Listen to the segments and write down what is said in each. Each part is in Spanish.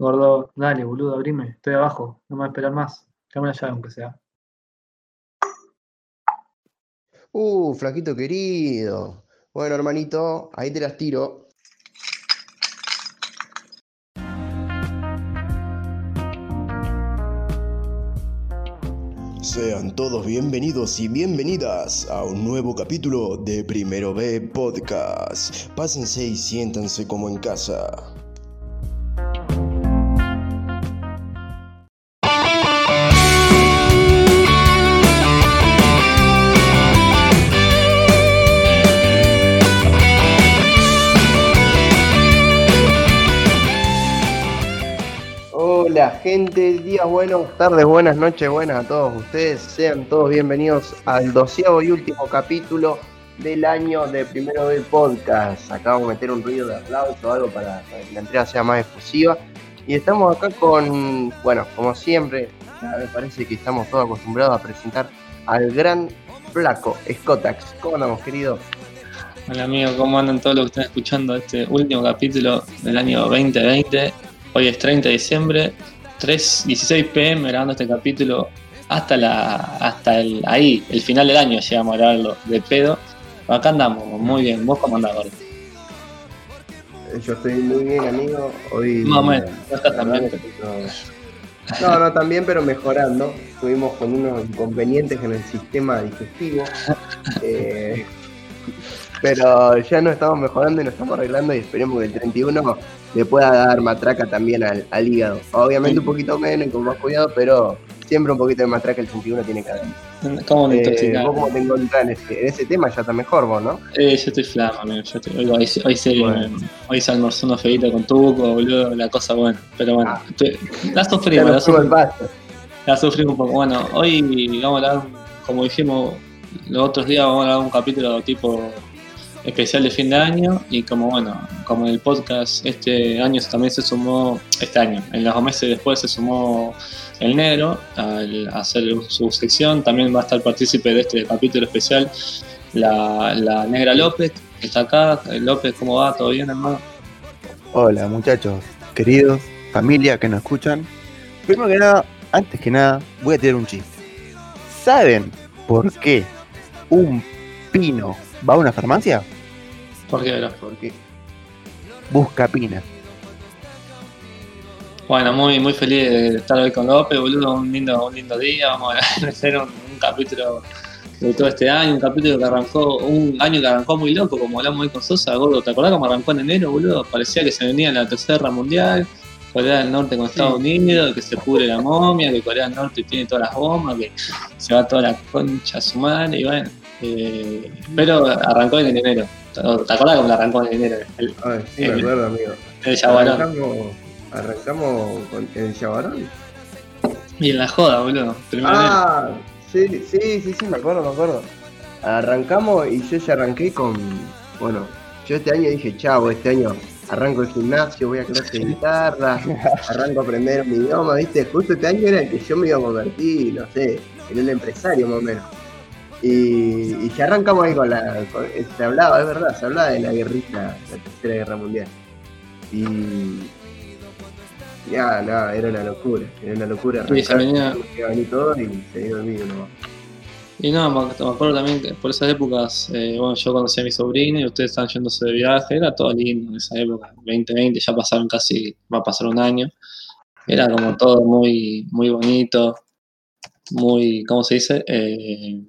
Gordo, dale, boludo, abrime. Estoy abajo. No me voy a esperar más. Dame una llave, aunque sea. Uh, flaquito querido. Bueno, hermanito, ahí te las tiro. Sean todos bienvenidos y bienvenidas a un nuevo capítulo de Primero B Podcast. Pásense y siéntanse como en casa. Gente, días buenos, tardes buenas, noches buenas a todos ustedes. Sean todos bienvenidos al doceavo y último capítulo del año de Primero B Podcast. Acabamos de meter un ruido de aplauso o algo para, que la entrega sea más efusiva. Y estamos acá con, bueno, como siempre, me parece que estamos todos acostumbrados a presentar al gran flaco Scotax. ¿Cómo andamos, querido? Hola amigos, ¿cómo andan todos los que están escuchando este último capítulo del año 2020? Hoy es 30 de diciembre, 3, 16 pm grabando este capítulo hasta la hasta el ahí, el final del año llegamos a grabarlo de pedo. Acá andamos, muy bien. ¿Vos cómo andás, gordo? Eh, Yo estoy muy bien, amigo. Hoy. No estás tan bien. No, no, no, también, pero mejorando. Estuvimos con unos inconvenientes en el sistema digestivo. eh, pero ya nos estamos mejorando y nos estamos arreglando y esperemos que el 31 le pueda dar matraca también al, al hígado. Obviamente un poquito menos y con más cuidado, pero siempre un poquito de matraca el 31 tiene que haber. ¿Cómo Eh? ¿Vos cómo te encontrás en ese, en ese tema? Ya está mejor vos, ¿no? Eh, yo estoy flaco, amigo. Yo estoy, hoy, hoy, hoy serio, Bueno. me- hoy se almorzó unos feitos con tuco, boludo, la cosa buena. Pero bueno, Ah. estoy- la sufrimos, la sufrimos, pasto. la sufrimos un poco. Bueno, hoy vamos a hablar, como dijimos los otros días, vamos a hablar un capítulo tipo especial de fin de año y como bueno, como en el podcast este año también se sumó, este año, en los meses después se sumó el negro al hacer su sección, también va a estar partícipe de este capítulo especial la, la negra López, que está acá. López, ¿cómo va? ¿Todo bien, hermano? Hola muchachos, queridos, familia que nos escuchan. Primero que nada, antes que nada, voy a tirar un chiste. ¿Saben por qué un pino va a una farmacia? ¿Por qué, bro? Porque Busca pina. Bueno, muy, muy feliz de estar hoy con López, boludo. Un lindo, un lindo día. Vamos a hacer un, un capítulo de todo este año, un capítulo que arrancó, un año que arrancó muy loco, como hablamos hoy con Sosa, gordo. ¿Te acordás cómo arrancó en enero, boludo? Parecía que se venía la tercera guerra mundial, Corea del Norte con Estados Unidos, que se pudre la momia, que Corea del Norte tiene todas las bombas, que se va toda la concha a su madre, y bueno. eh, pero arrancó en enero. ¿Te acordás cómo arrancó en enero? El, Ay, sí, me Eh, acuerdo, amigo. el Yaguarón. Arrancamos, arrancamos con el Yaguarón. Y en la joda, boludo. Ah, sí, sí, sí, sí, me acuerdo, me acuerdo. Arrancamos y yo ya arranqué con. Bueno, yo este año dije, chavo, este año arranco el gimnasio, voy a clase de guitarra, arranco a aprender mi idioma, ¿viste? Justo este año era el que yo me iba a convertir, no sé, en un empresario más o menos. Y, y ya arrancamos ahí con la. con- se hablaba, es verdad, se hablaba de la guerrita, la tercera guerra mundial. Y. Ya, nada, era una locura, era una locura. Y se arrancar, venía- que iba a venir todo y se dio el vídeo nomás. Y no, me me acuerdo también que por esas épocas, eh, bueno, yo conocí a mi sobrino y ustedes estaban yéndose de viaje, era todo lindo en esa época, 2020, ya pasaron casi, va a pasar un año. Era como todo muy, muy bonito, muy, ¿cómo se dice? Eh,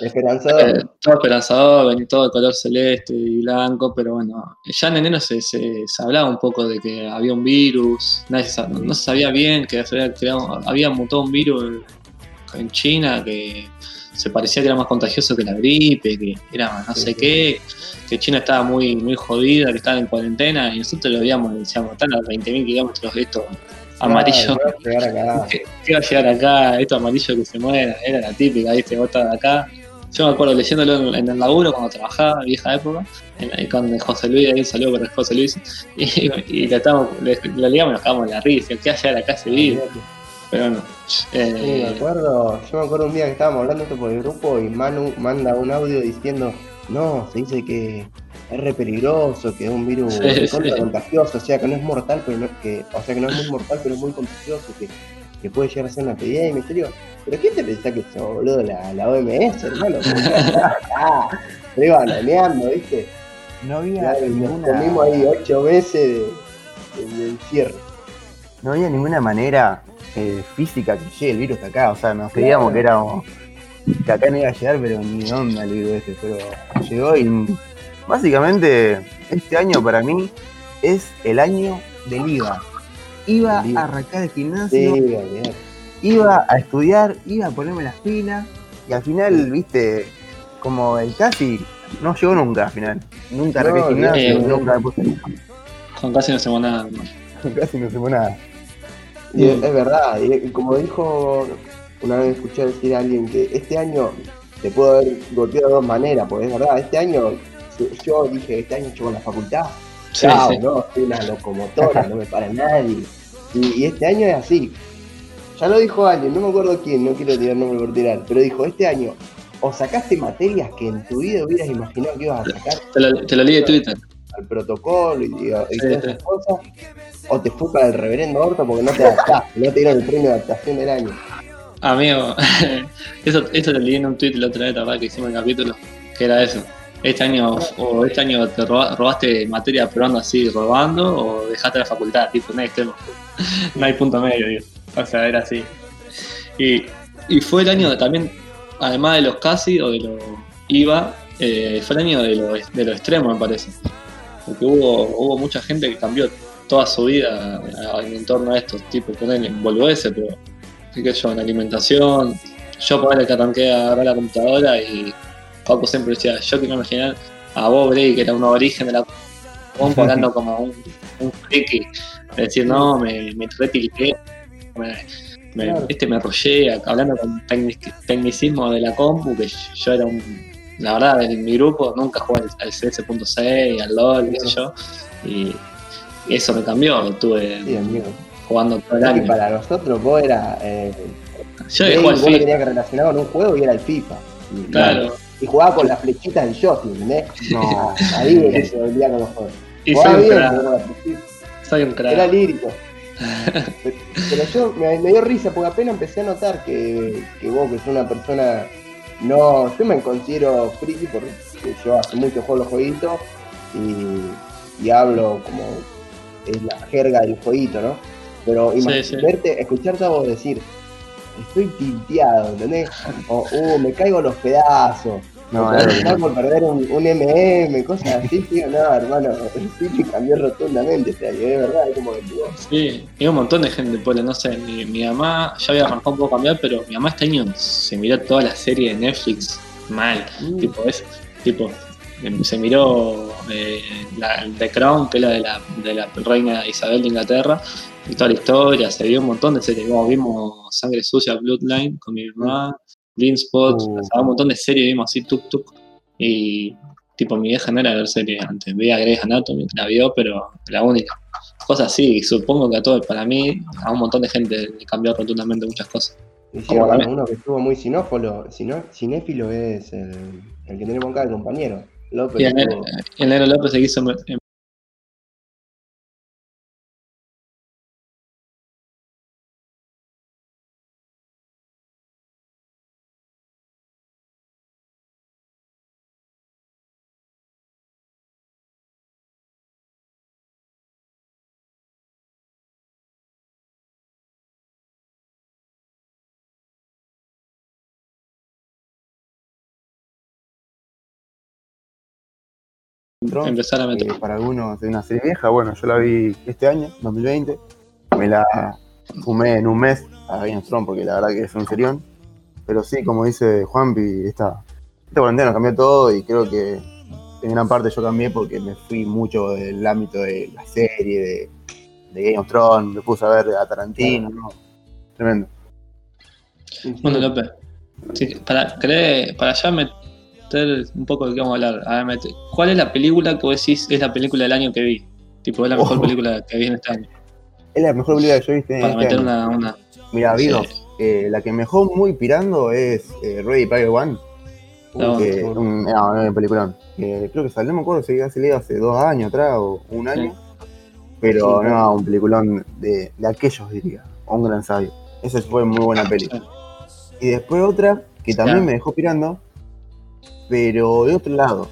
Esperanzador. eh, todo esperanzador, venía todo de color celeste y blanco, pero bueno, ya en enero se, se, se hablaba un poco de que había un virus, nadie sa- no se sabía bien que se había, creado- había mutado un virus en- en China que se parecía que era más contagioso que la gripe, que era no Sí, sé sí. qué, que China estaba muy, muy jodida, que estaba en cuarentena, y nosotros lo veíamos decíamos, están a 20.000 kilómetros de esto amarillo. Voy a llegar acá. ¿Qué, qué va a llegar acá? Esto amarillo que se muera. Era la típica, ¿viste? Vos estás acá. Yo me acuerdo leyéndolo en, en el laburo cuando trabajaba, vieja época, en, con José Luis, ahí un saludo para José Luis, y, y le, estábamos, le, le leíamos y nos cagamos en la risa, ¿qué va a llegar acá ese video? Pero bueno, Sí, me eh, acuerdo, yo me acuerdo un día que estábamos hablando esto por el grupo y Manu manda un audio diciendo, no, se dice que es re peligroso, que es un virus Sí, contra sí. contagioso, o sea que no es mortal, pero no es que, o sea que no es muy mortal, pero es muy contagioso, que, que puede llegar a ser una epidemia, en serio. ¿Pero quién te pensás que es boludo? La, la OMS, hermano. pero iban bananeando, ¿viste? No había Claro, nos ninguna, comimos ahí ocho meses de, de- de encierro. no había ninguna manera eh, física que llegue el virus hasta acá. O sea, nos creíamos que éramos. que acá no iba a llegar, pero ni onda el virus este. Pero llegó y. Básicamente, este año para mí es el año del IVA. Iba a arrancar el Sí, gimnasio, olvidate. iba a estudiar, iba a ponerme las pilas. Y al final, viste, como el casi no llegó nunca al final. Nunca No, arranqué el gimnasio, nunca me puse. Con casi no hacemos nada. ¿no? Casi no hacemos nada. Y es, es verdad, y como dijo, una vez escuché decir a alguien que este año te puedo haber golpeado de dos maneras, porque es verdad, este año yo- yo dije, este año llego a la facultad, Sí, chao, sí. no, soy una locomotora, no me para nadie. Y, y este año es así. Ya lo dijo alguien, no me acuerdo quién, no quiero tirar nombre por tirar, pero dijo, este año o sacaste materias que en tu vida hubieras imaginado que ibas a sacar Te lo, te lo leí de Twitter. al protocolo y, y- y Sí, todas sí. esas cosas, o te fue para el reverendo orto porque no te adaptaste, no te dieron el premio de adaptación del año. Amigo, eso, eso lo leí en un tweet la otra vez. Que hicimos el capítulo, que era eso. Este año, o este año te roba- robaste materia probando así, robando, o dejaste la facultad, tipo, no hay extremo. No hay punto medio, digo. O sea, era así. Y, y fue el año también, además de los casi o de los IVA, eh, fue el año de lo, de lo extremo, me parece. Porque hubo, hubo mucha gente que cambió toda su vida en torno a estos tipos, ponerle ese, pero qué sé yo, en alimentación. Yo por el que arranqué a agarrar la computadora y Paco siempre decía, yo quiero imaginar a vos, Grey, que era un origen de la compu, hablando como un, un friki, de decir, no, me, me me, me, Claro. este, me enrollé, hablando con tecnic- tecnicismo de la compu, que yo era un, la verdad, en mi grupo nunca jugué al, al CS.6, al LOL, qué sé yo, y, eso me cambió, estuve Sí, jugando todo el año. para nosotros vos era. Eh, Yo al vos lo FIFA, tenías que relacionar con un juego y era el FIFA. Y, claro, y jugaba con las flechitas del joystick, ¿entendés? No, Ahí era se volvía con los juegos. y soy un bien, crack, soy un. Era lírico. Pero yo me, me dio risa porque apenas empecé a notar que, que vos, que sos una persona. No, yo me considero friki porque yo hace mucho juego los jueguitos y, y hablo como es la jerga del jueguito, ¿no? Pero Sí, imag- sí. verte, escucharte a vos decir, estoy tilteado, ¿entendés? O, uh, me caigo a los pedazos. No, o era- terminar por perder un, un MM, cosas así, tío, no, hermano, el Switch cambió rotundamente este año, es verdad, es como que Sí, y un montón de gente, pues, no sé, mi, mi mamá ya había arrancado un poco a cambiar, pero mi mamá este año se miró toda la serie de Netflix mal, mm, tipo, es, tipo, em, se miró eh, la, The Crown, que es la de la, de la reina Isabel de Inglaterra, y toda la historia, se vio un montón de series, como vimos Sangre Sucia, Bloodline con mi mamá, Blindspot, Uh. o sea, un montón de series vimos así, tuk tuk, y tipo mi vieja no era ver series antes, veía Grey's Anatomy, la vio, pero la única cosas así, y supongo que a todo, para mí, a un montón de gente le cambió rotundamente muchas cosas. Como también. uno que estuvo muy sinófilo, sino, cinéfilo es el, el que tenemos acá, el compañero. López. Y el, el López se quiso Thrones, empezar a meter. eh, para algunos es una serie vieja, bueno, yo la vi este año, 2020, me la fumé en un mes a Game of Thrones porque la verdad que es un serión, pero sí, como dice Juanpi, esta, esta cuarentena cambió todo y creo que en gran parte yo cambié porque me fui mucho del ámbito de la serie, de, de Game of Thrones, me puse a ver a Tarantino, ¿no? tremendo. Bueno, López, sí, para, para ya meter un poco de qué vamos a hablar, a ver, mete- ¿cuál es la película que vos decís es la película del año que vi? Tipo, es la mejor Oh. película que vi en este año. Es la mejor película que yo viste Para este meter una, una. Mira, vi Sí. dos. Eh, la que me dejó muy pirando es eh, Ready Player One. No, que- sí. un, no, no, peliculón. Que creo que salió, no me acuerdo si salido hace dos años atrás o un año. Pero Sí. no, un peliculón de, de aquellos, diría. Un gran sabio. Esa fue muy buena peli. Sí. Y después otra que también me dejó pirando, pero de otro lado.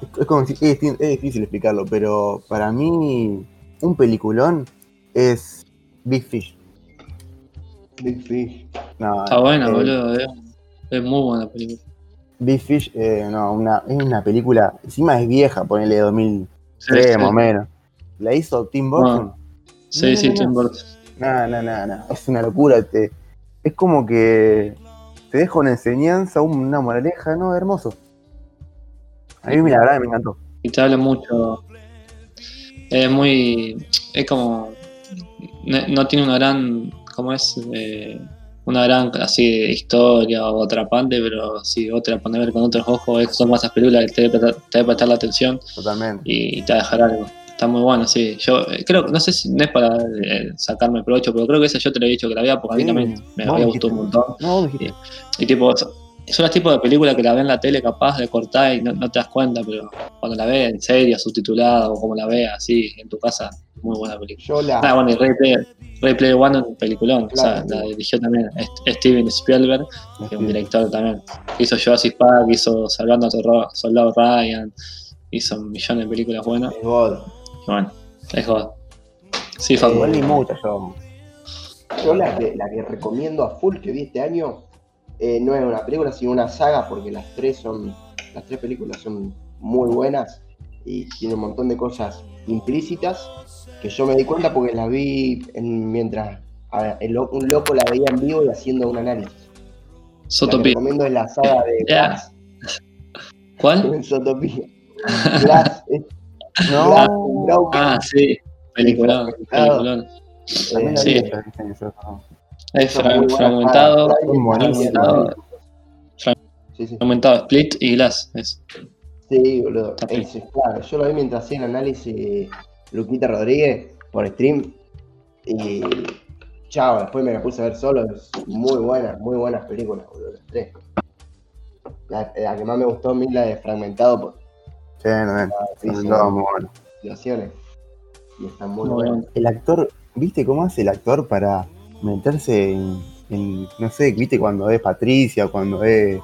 Es, es como si- es, es difícil explicarlo, pero para mí un peliculón es Big Fish. Big Fish. No, Está buena, eh, boludo. Es, es muy buena película. Big Fish, eh, no, una, es una película, encima es vieja, ponele 2003 Sí, sí. más o menos. La hizo Tim Burton. Sí, No, sí, no. Tim Burton. No, no, no, no, es una locura. Te, es como que te deja una enseñanza, una moraleja, no, hermoso. A mí, la verdad, me encantó. Y te habla mucho. Es muy. Es como. No, no tiene una gran. ¿Cómo es? Eh, una gran así historia o atrapante, pero sí, otra poner ver con otros ojos. Es, son más esas películas que te debe prestar la atención Totalmente. y te va a dejar algo. Está muy bueno, sí. Yo eh, creo, no sé si no es para eh, sacarme provecho, pero creo que esa yo te lo he dicho que la vea porque a mí Sí, también me había gustado un montón. No, dijiste. Y tipo, son las tipos de películas que la ves en la tele capaz de cortar y no, no te das cuenta, pero cuando la ves en serio, subtitulada o como la veas así en tu casa, muy buena película. Yo la. Ah, bueno, y Ray Player, Ray Player One es un peliculón, Claro. o sea, la dirigió también St- Steven Spielberg, que es un director también. Hizo Jurassic Park, hizo Salvando a Soldado Ryan, hizo millones de películas buenas. God. Bueno, es God. Sí, Facu. Igual ni muchas, yo. Yo la que, la que recomiendo a full que vi este año eh, no es una película, sino una saga, porque las tres son. Las tres películas son muy buenas y tienen un montón de cosas implícitas que yo me di cuenta porque las vi en- mientras a el un loco la veía en vivo y haciendo un análisis. La Zootopia. recomiendo es la saga de Ya. Glass. ¿Cuál? Zootopia. Glass es No, Glass, Ah, sí, peliculón, peliculón. también la sí. Es fragmentado, fragmentado, Sí, sí. fragmentado, Split y Glass. Es. Sí, boludo. Claro, yo lo vi mientras hacía el análisis Luquita Rodríguez por stream. Y chao, después me la puse a ver solo. Es muy buenas, muy buenas películas, boludo. Las tres. La, la que más me gustó a mí la de Fragmentado por Sí, no, no, sí, sí, no, muy bueno. Situaciones. Y están muy bueno. El actor, ¿viste cómo hace el actor para meterse en, en- no sé, viste cuando es Patricia o cuando es,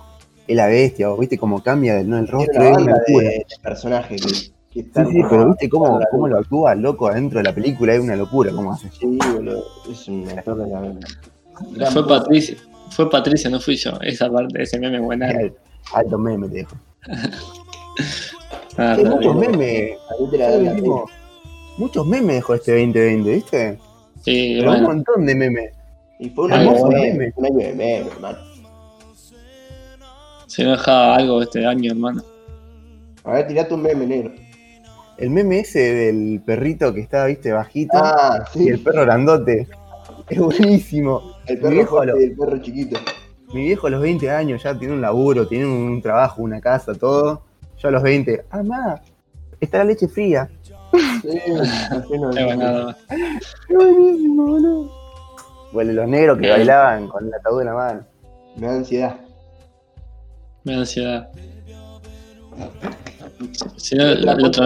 es la bestia, o viste cómo cambia el, no, el rostro, una es una banda de, locura. de personajes que, que Sí, sí, pero viste cómo, lo actúa loco adentro de la película, es una locura cómo hace. Sí, boludo. Es un actor de la. Fue Patricia, fue Patricia, no fui yo. Esa parte, ese meme buena. Alto meme te dejo. Ah, Hay está muchos memes, dijimos, muchos memes dejó este 2020, ¿viste? Sí, Pero un montón de memes. Y fue un año de bueno. meme, un año de meme, hermano. Si no dejaba algo este año, hermano. A ver, tirate un meme negro. El meme ese del perrito que está, viste, bajito, Ah, y sí. el perro grandote. Es buenísimo. El perro viejo y el perro chiquito. Mi viejo a los 20 años ya tiene un laburo, tiene un trabajo, una casa, todo. Yo a los 20, ah, ma, está la leche fría. Sí, así no- Qué buena. Qué buenísimo, boludo. Bueno, los negros que bailaban con el ataúd en la mano. Me da ansiedad. Me da ansiedad. Si no, otro,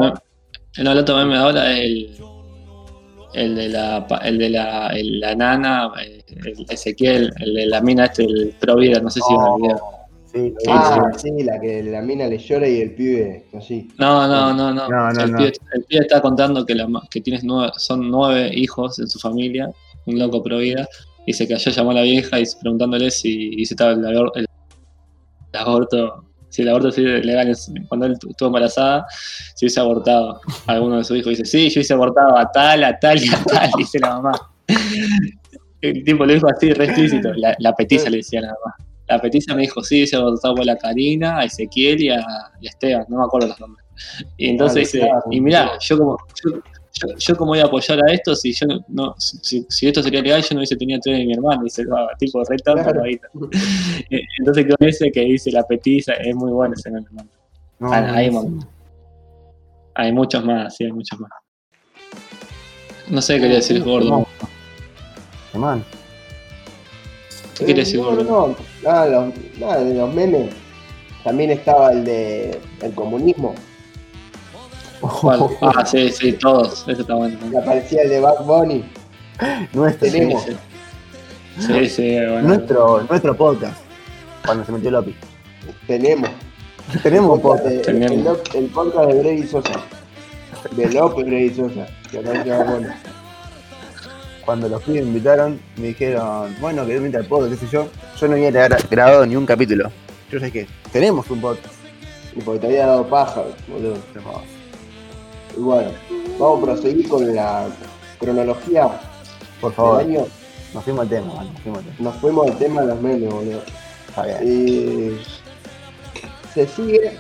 no, el otro meme de ahora es el, el de la, pa- el de la, el- la nana, el Ezequiel, el de la mina este, el pro vida, no sé si vieron el video. Sí. Ah, sí, la que la mina le llora y el pibe así. No, no, no, no. No, no, el, no. Pibe, el pibe está contando que, la ma- que tienes nueve, son nueve hijos en su familia, un loco pro vida, y se cayó, llamó a la vieja y preguntándole si, y si estaba el, abor- el- el aborto, si el aborto es legal cuando él tu- estuvo embarazada, si hubiese abortado a alguno de sus hijos. Dice, sí, yo hubiese abortado a tal, a tal y a tal, dice la mamá. El tipo le dijo así, re explícito. La, la petiza le decía la mamá. La petiza me dijo, sí, se abortado por la Karina, a Ezequiel y a, y a Esteban, no me acuerdo los nombres. Y entonces Ah, dice, claro, y mirá, claro. yo como, yo, yo, yo como voy a apoyar a esto si yo no, no- si, si esto sería legal, yo no hubiese tenido tres de mi hermano, dice, ah, tipo re tonto, Claro. ahí. Eh, Entonces con ese que dice la petiza, es muy bueno ese meme, hermano. No, Ah, ahí, buenísimo. Hay muchos más, sí, hay muchos más. No sé qué quería decir gordo. Hermano, ¿Qué decir no, gordo? no, no, nada, los- nada de los memes. también estaba el de el comunismo. ¿Cuál? Ah, sí, sí, todos. Ese está bueno. aparecía el de Bad Bunny. Nuestro, Tenemos. Sí, sí. Sí, bueno. nuestro, nuestro podcast. Cuando se metió Lopi. Tenemos. Tenemos un Podcast podcast. de- Tenemos. El, el podcast de Brady Sosa. De López Brady Sosa. Que aparecía Bad Bunny. Cuando los pibes me invitaron, me dijeron, bueno, que invita al podcast, qué sé yo. Yo no había gra- grabado ni un capítulo. Yo sé que tenemos un podcast. Y porque te había dado paja, boludo. Y bueno, vamos a proseguir con la cronología Por del favor, año. nos fuimos al tema, man, nos fuimos al tema. Nos fuimos al tema de los memes, boludo. Está bien. Eh, se sigue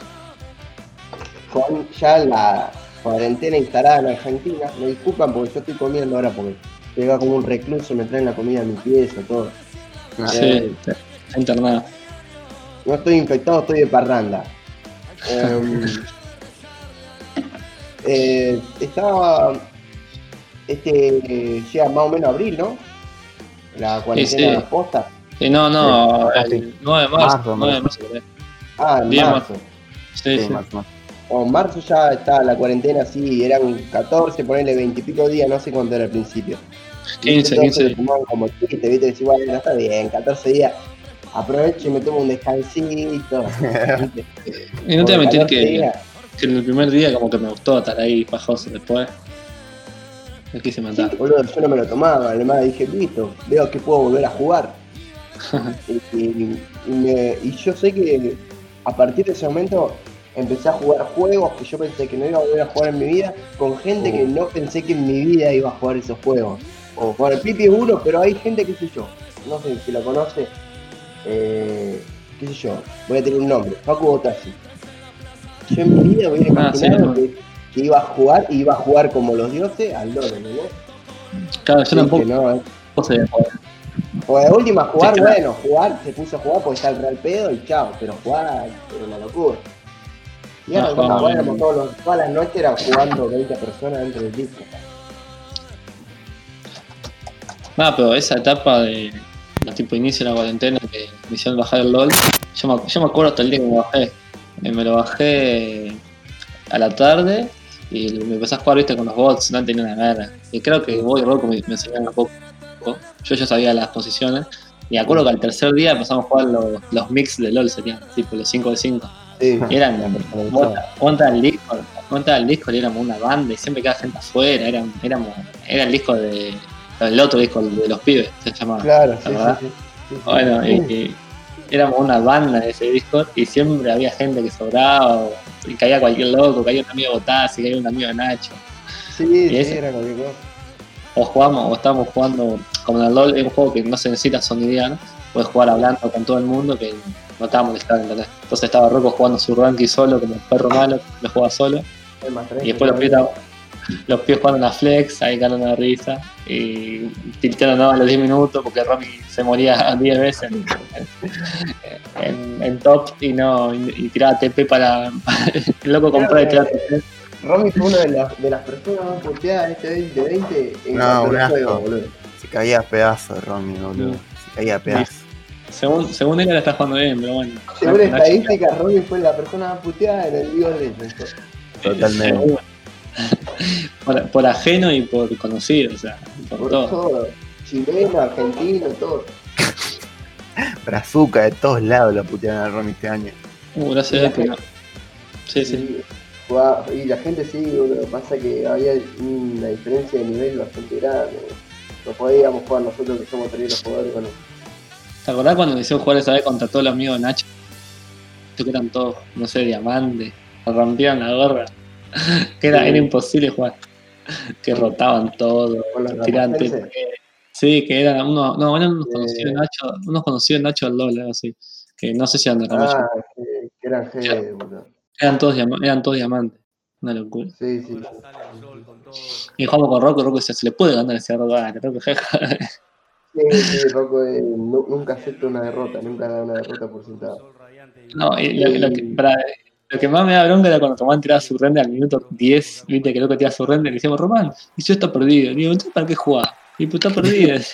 con ya la cuarentena instalada en Argentina. Me disculpan porque yo estoy comiendo ahora porque llega como un recluso, me traen la comida a mi pieza, todo. Sí, está está internado. No estoy infectado, estoy de parranda. Em, eh, estaba. Este. eh, llega más o menos abril, ¿no? La cuarentena sí. posta. Sí, no, no, Sí. el 9 de marzo. Marzo, 9 de marzo. Ah, de marzo. Sí, Sí, sí. más. O en marzo ya está la cuarentena así, eran 14, ponerle 20 y pico días, no sé cuánto era al principio. 15, Entonces 15. se fumaban como viste, decís, bueno, está bien, 14 días. Aprovecho y me tomo un descansito. Y no te voy a mentir 14 que, días, que en el primer día como que me gustó estar ahí pajoso después. Me quise Sí, matar. boludo, yo no me lo tomaba, además dije, listo, veo que puedo volver a jugar. y, y- y me- y yo sé que a partir de ese momento empecé a jugar juegos que yo pensé que no iba a volver a jugar en mi vida, con gente que no pensé que en mi vida iba a jugar esos juegos. O bueno, el Pipi es uno, pero hay gente que sé yo, no sé si lo conoce, eh, qué sé yo, voy a tener un nombre, Facu Botassi. Yo en mi vida hubiera Ah, imaginado no. que, que iba a jugar, y iba a jugar como los dioses al LoL, ¿no? Claro, yo tampoco no, eh. sabía jugar. O de última jugar, Sí, claro. bueno, jugar, se puso a jugar porque está el real pedo y chao, pero jugar era una locura. Y No, ahora éramos todos los- todas las noches eran jugando 20 personas dentro del disco. Nada, pero esa etapa de la tipo inicio de la cuarentena que me hicieron bajar el LOL, yo me, yo me acuerdo hasta el día que me bajé. Eh, Me lo bajé a la tarde y me empecé a jugar viste con los bots, no tenía una merda. Y creo que vos y Rocco me, me enseñaron un poco. Yo ya sabía las posiciones. Y me acuerdo que al tercer día empezamos a jugar los, los mix de LOL, serían tipo los 5 de 5. Sí. Eran, Discord, vos entras al Discord y éramos una banda y siempre quedaba gente afuera, eran, éramos, era el disco de, el otro disco de los pibes, se llamaba. Claro, sí, sí. Bueno, y, y éramos una banda en ese Discord y siempre había gente que sobraba, o, y caía cualquier loco, caía un amigo de Botazzi, caía un amigo de Nacho. Sí, ese- era cualquier cosa. O jugamos, o estábamos jugando, como en el LOL es un juego que no se necesita sonidear, puedes jugar hablando con todo el mundo que no estaba molestando, ¿entendés? Entonces estaba Rocco jugando su ranking solo, como un perro malo, lo jugaba solo. Y después los pies, los pies jugando la flex, ahí ganando la risa. Y tilteando nada a los 10 minutos porque Romy se moría 10 veces en, en- en top y no y, y tiraba TP para. el loco compró y tiraba TP. Romy fue una de las, de las personas más puteadas de este 2020 en No, asco. juegos, boludo. Se caía a pedazos, Romy, boludo. Se caía a pedazos. Según, según él, ahora está jugando bien, pero bueno. Según estadísticas, Romy fue la persona más puteada en el League of Legends. Totalmente. Por, por ajeno y por conocido, o sea, por, Por todo. todo. Chileno, argentino, todo. Brazuca, de todos lados la putearon a Romy este año. Uh, gracias a Dios que no. Sí, sí. Y, la gente sí, boludo. Pasa que había una diferencia de nivel bastante grande. No podíamos jugar nosotros que somos tres los jugadores con ¿Te acordás cuando me hicieron jugar esa vez contra todos los amigos de Nacho? Que eran todos, no sé, diamantes, nos rompían la gorra. Que era, Sí. era imposible jugar. Que rotaban todo. TP. Sí, que eran unos, no, eran unos conocidos Nacho, unos conocidos Nacho del LOL, algo así. Que no sé si eran de Ramacho. Ah, que, que eran G, boludo. Eran todos, eran todos diamantes. Una locura. Sí, sí. Y jugamos con Rocco, Rocco decía, se le puede ganar ese Rocco, dale, Rocco, jeja. Sí, sí, Rocco eh, nu- nunca acepta una derrota, nunca da una derrota por sentado. No, y lo, que- lo que, pará, lo que más me da bronca era cuando Román tiraba su render al minuto 10, viste que loco tiraba su render y decíamos, Román, y yo está perdido. Y digo, ¿entonces para qué jugás? Y pues está perdido.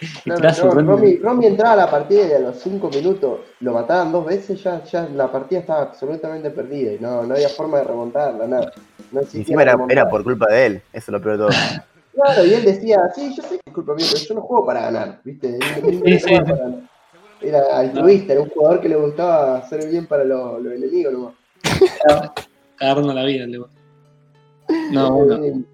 No, un- Romy, Romy entraba a la partida y a los 5 minutos lo mataban dos veces, ya, ya la partida estaba absolutamente perdida y no, no había forma de remontarla, nada. No encima era, por culpa de él, eso es lo peor de todo. Claro, y él decía, sí, yo sé que es culpa mía, pero yo no juego para ganar, ¿viste? No Sí, sí, jugaba para ganar. Era altruista, era un jugador que le gustaba hacer bien para los, los enemigos nomás. Cagarnos la vida, le No, bueno,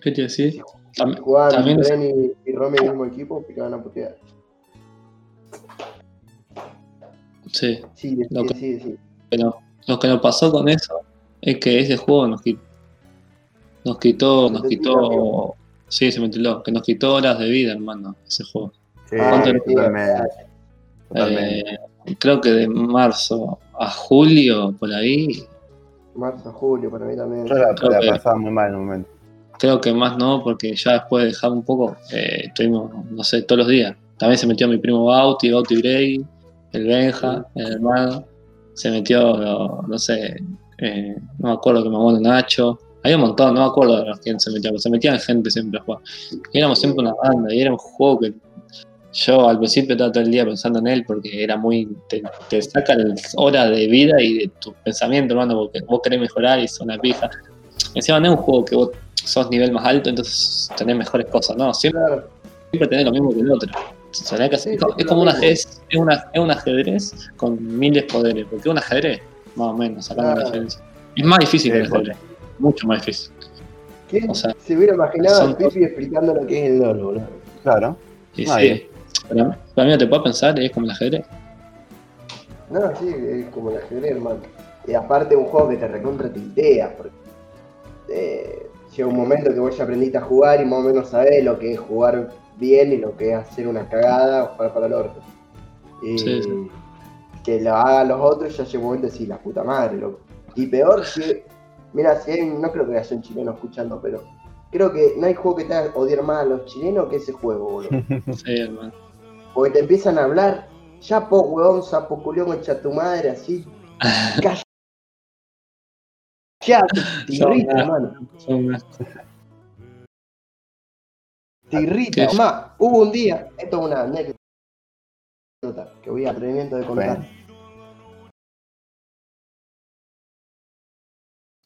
¿qué te a Jugaban también es- Ren y, y Romy en el mismo equipo, picaban a putear. Sí, Sí, sí, Loco. sí, sí. pero lo que nos pasó con eso es que ese juego nos quitó, nos quitó, nos quitó, sí, se ventiló, que nos quitó horas de vida, hermano, ese juego. Sí, Ah, ¿Cuánto sí, totalmente. totalmente. Eh, creo que de marzo a julio, por ahí, Marzo, julio, para mí también. Yo la, creo la que- pasaba muy mal en un momento. creo que más no, porque ya después de dejar un poco, eh, estuvimos, no sé, todos los días. También se metió mi primo Bauti, Bauti Grey, el Benja, el hermano. Se metió, no sé, eh, no me acuerdo que me acuerdo Nacho. Hay un montón, no me acuerdo de quién se metía, pero se metían gente siempre a jugar. Y éramos siempre una banda, y era un juego que yo al principio estaba todo el día pensando en él porque era muy. te, te saca horas de vida y de tu pensamiento, hermano, porque vos querés mejorar y es una pija. Encima no es un juego que vos sos nivel más alto, entonces tenés mejores cosas, ¿no? Siempre, Claro, siempre tenés lo mismo que el otro. O sea, tenés que hacer- Sí, es como- sí, es como lo un mismo. ajedrez, es, una, es un ajedrez con miles de poderes, porque un ajedrez, más o menos, sacando la Claro. diferencia. Es más difícil que el Sí, ajedrez, mucho más difícil. ¿quién O sea, se hubiera imaginado al Pipi explicando lo que es el LOL, boludo? Claro. Y Nadie. sí, para, mí- para mí no te puedo pensar, es como el ajedrez. No, sí, es como el ajedrez, hermano. Y aparte un juego que te recontra tiltea, porque eh, llega un momento que vos ya aprendiste a jugar y más o menos sabés lo que es jugar bien y lo que es hacer una cagada o jugar para el orto. Y Sí, sí. que lo hagan los otros ya llega un momento de decir, la puta madre, loco. Y peor si, mira, si hay, no creo que haya un chileno escuchando, pero creo que no hay juego que te haga odiar más a los chilenos que ese juego, boludo. Sí, hermano. Porque te empiezan a hablar, ya po huevón, sapo culión, concha tu madre, así. Calla. Ya, te, irrita, hermano. Te irrita. Más, hubo un día, esto es una anécdota que voy a atrevimiento de contar. Bueno.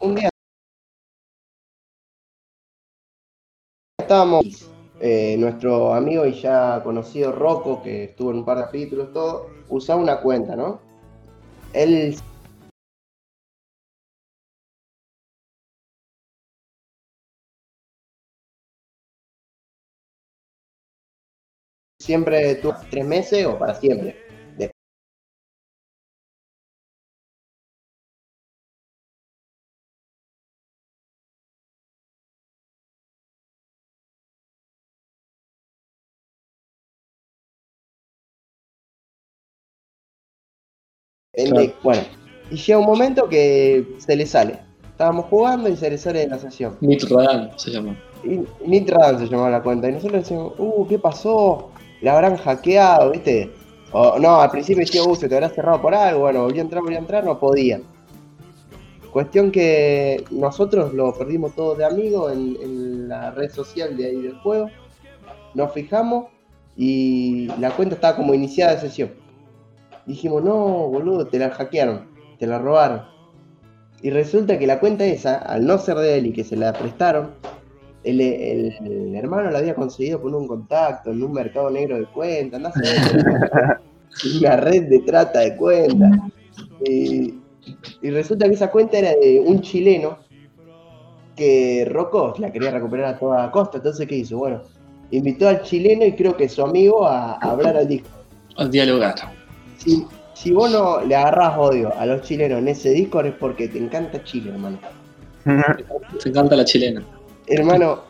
Un día estábamos, eh, nuestro amigo y ya conocido Rocco, que estuvo en un par de capítulos, todo, usaba una cuenta, ¿no? Él siempre tuvo tres meses o para siempre. De- bueno, y llega un momento que se le sale. Estábamos jugando y se le sale de la sesión. Mitradán se llama. Y Nitradan se llamaba la cuenta. Y nosotros decíamos, uh, ¿qué pasó? La habrán hackeado, ¿viste? O no, al principio decía, uh, se te habrá cerrado por algo. Bueno, volvió a entrar, volvió a entrar, no podía. Cuestión que nosotros lo perdimos todos de amigos en, en la red social de ahí del juego. Nos fijamos y la cuenta estaba como iniciada de sesión. Dijimos, no, boludo, te la hackearon, te la robaron. Y resulta que la cuenta esa, al no ser de él y que se la prestaron, el, el- el hermano la había conseguido por un contacto en un mercado negro de cuentas, a ver, una red de trata de cuentas. Y, y resulta que esa cuenta era de un chileno que Rocco la quería recuperar a toda costa. Entonces, ¿qué hizo? Bueno, invitó al chileno y creo que su amigo a, a hablar al disco. Al dialogar. Si, si vos no le agarrás odio a los chilenos en ese Discord es porque te encanta Chile, hermano. Te encanta la chilena. Hermano,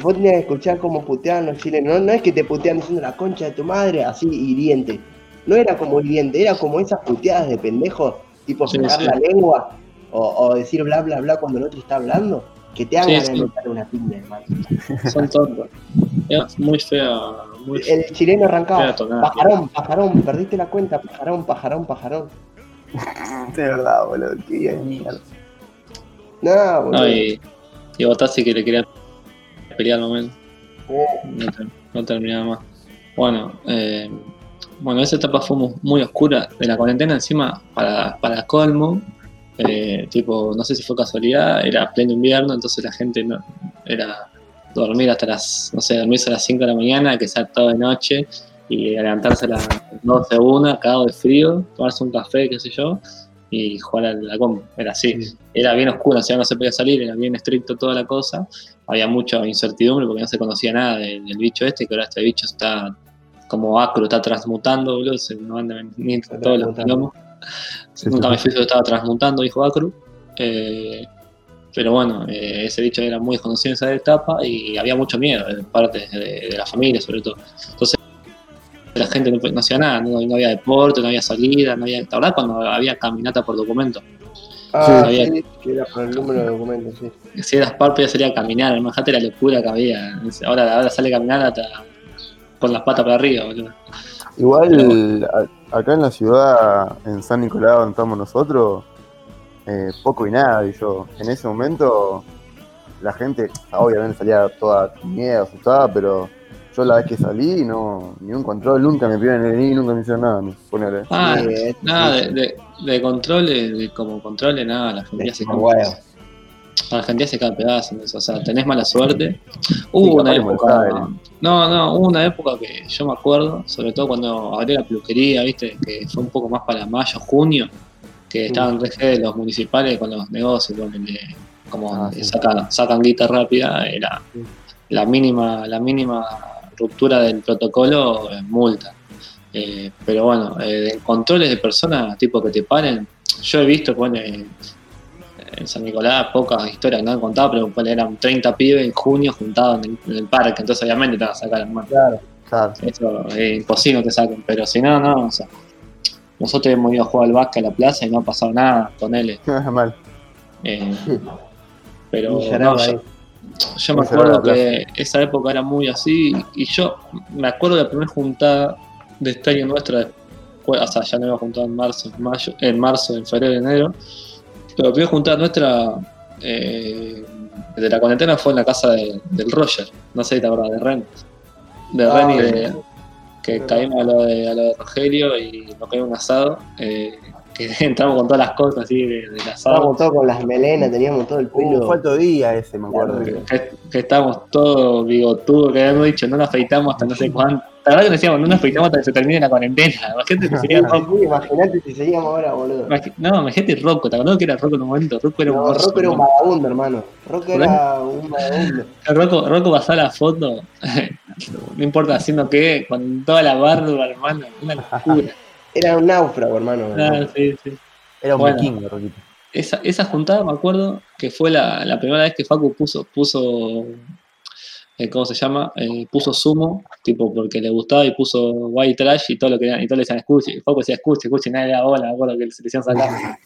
vos tenías que escuchar cómo puteaban los chilenos. No, no es que te putean diciendo la concha de tu madre, así hiriente. No era como hiriente, era como esas puteadas de pendejos, tipo Sí, sacar sí. la lengua o, o decir bla bla bla cuando el otro está hablando, que te hagan Sí, una piña, hermano. Son tontos. Es muy fea. Muy. El chileno arrancaba, pajarón, pajarón, perdiste la cuenta, pajarón, pajarón, pajarón. De verdad, boludo. Qué día de mierda. No, boludo. No, y, y Botazzi que le quería pelear al momento. Eh, No no terminaba más. Bueno, eh, bueno, esa etapa fue mu- muy, oscura de la cuarentena, encima para, para colmo, eh, tipo, no sé si fue casualidad, era pleno invierno, entonces la gente no, era dormir hasta las, no sé, dormirse a las 5 de la mañana, que sea todo de noche, y levantarse a las 12 o 1, cagado de frío, tomarse un café, qué sé yo, y jugar a la compu. Era así. Sí. Era bien oscuro, o sea, no se podía salir, era bien estricto toda la cosa. Había mucha incertidumbre porque no se conocía nada de- del bicho este, que ahora este bicho está como acro, está transmutando, boludo, se nos van a venir Está todos los. Sí, Nunca me fui que estaba transmutando, dijo Acru. Eh, pero bueno, eh, ese bicho era muy desconocido en esa etapa y había mucho miedo de parte de, de la familia, sobre todo. Entonces, la gente no, no hacía nada, no, no había deporte, no había salida, no había. Verdad, cuando había caminata por documento, Ah, Sí. que era por el número de documentos, sí. si eras parpe ya sería caminar, imagínate la locura que había. Ahora, ahora sale a caminar hasta con las patas para arriba, boludo. Igual acá en la ciudad, en San Nicolás, donde estamos nosotros, eh, poco y nada, y yo. En ese momento la gente obviamente salía toda miedo, asustada, pero yo la vez que salí, no, ni un control, nunca me pidieron el nunca me hicieron nada, ni ponele. Ah, nada, de, de, de controles, de como controles, nada, la gente se como huevo. Argentina se cae a pedazos en eso, o sea, tenés mala suerte. Hubo una época. No, no, hubo una época que yo me acuerdo, sobre todo cuando abrió la peluquería, viste, que fue un poco más para mayo, junio, que estaban de los municipales con los negocios, con el, como Ah, sí. sacan, sacan guita rápida, era la mínima, la mínima ruptura del protocolo es multa. Eh, pero bueno, eh, de controles de personas, tipo que te paren, yo he visto, pone en San Nicolás pocas historias no han contado, pero ponele, eran 30 pibes en junio juntados en el, en el parque, entonces obviamente te van a sacar hermano. Claro. Claro. Eso es imposible que te saquen, pero si no, no, o sea, nosotros hemos ido a jugar al básquet a la plaza y no ha pasado nada con él. Mal. eh, pero no, yo, yo me acuerdo que esa época era muy así y yo me acuerdo de la primera juntada de este año nuestra, o sea, ya no hemos juntado en marzo, en mayo, en marzo, en febrero, enero, pero la primera juntada nuestra eh, de la cuarentena fue en la casa de- del Roger, no sé si te acuerdas, de Ren, de Ah, Ren y de. Que caímos a lo de, a lo de Rogelio y nos caímos un asado, eh, que entramos con todas las cosas así de- del asado. Estábamos todos con las melenas, teníamos todo el Uh, pelo. fue otro día ese, me acuerdo. Claro. que, que estábamos todos bigotudos, que habíamos dicho, no nos afeitamos hasta no sé cuánto. La verdad que decíamos, no nos afeitamos hasta que se termine la cuarentena. Imagínate que sería Rocco. Sí, Imagínate si seguíamos ahora, boludo. No, imagínate Rocco, ¿te acordás que era Rocco en un momento? Rocco era un No, morso, Rocco era un vagabundo, hermano. Rocco era un vagabundo. Rocco, Rocco pasaba la foto, no importa haciendo qué, con toda la barba, hermano, una locura. Era un náufrago, hermano. Ah, sí, sí. Era un Bueno. vikingo, Roquito. Esa, esa juntada me acuerdo que fue la, la primera vez que Facu puso, puso eh, ¿cómo se llama? Eh, puso sumo, tipo porque le gustaba y puso white trash y todo lo que y todos le decían escuche, y Facu decía escuche, escuche, y nadie le daba bola, me acuerdo que se le decían sacar.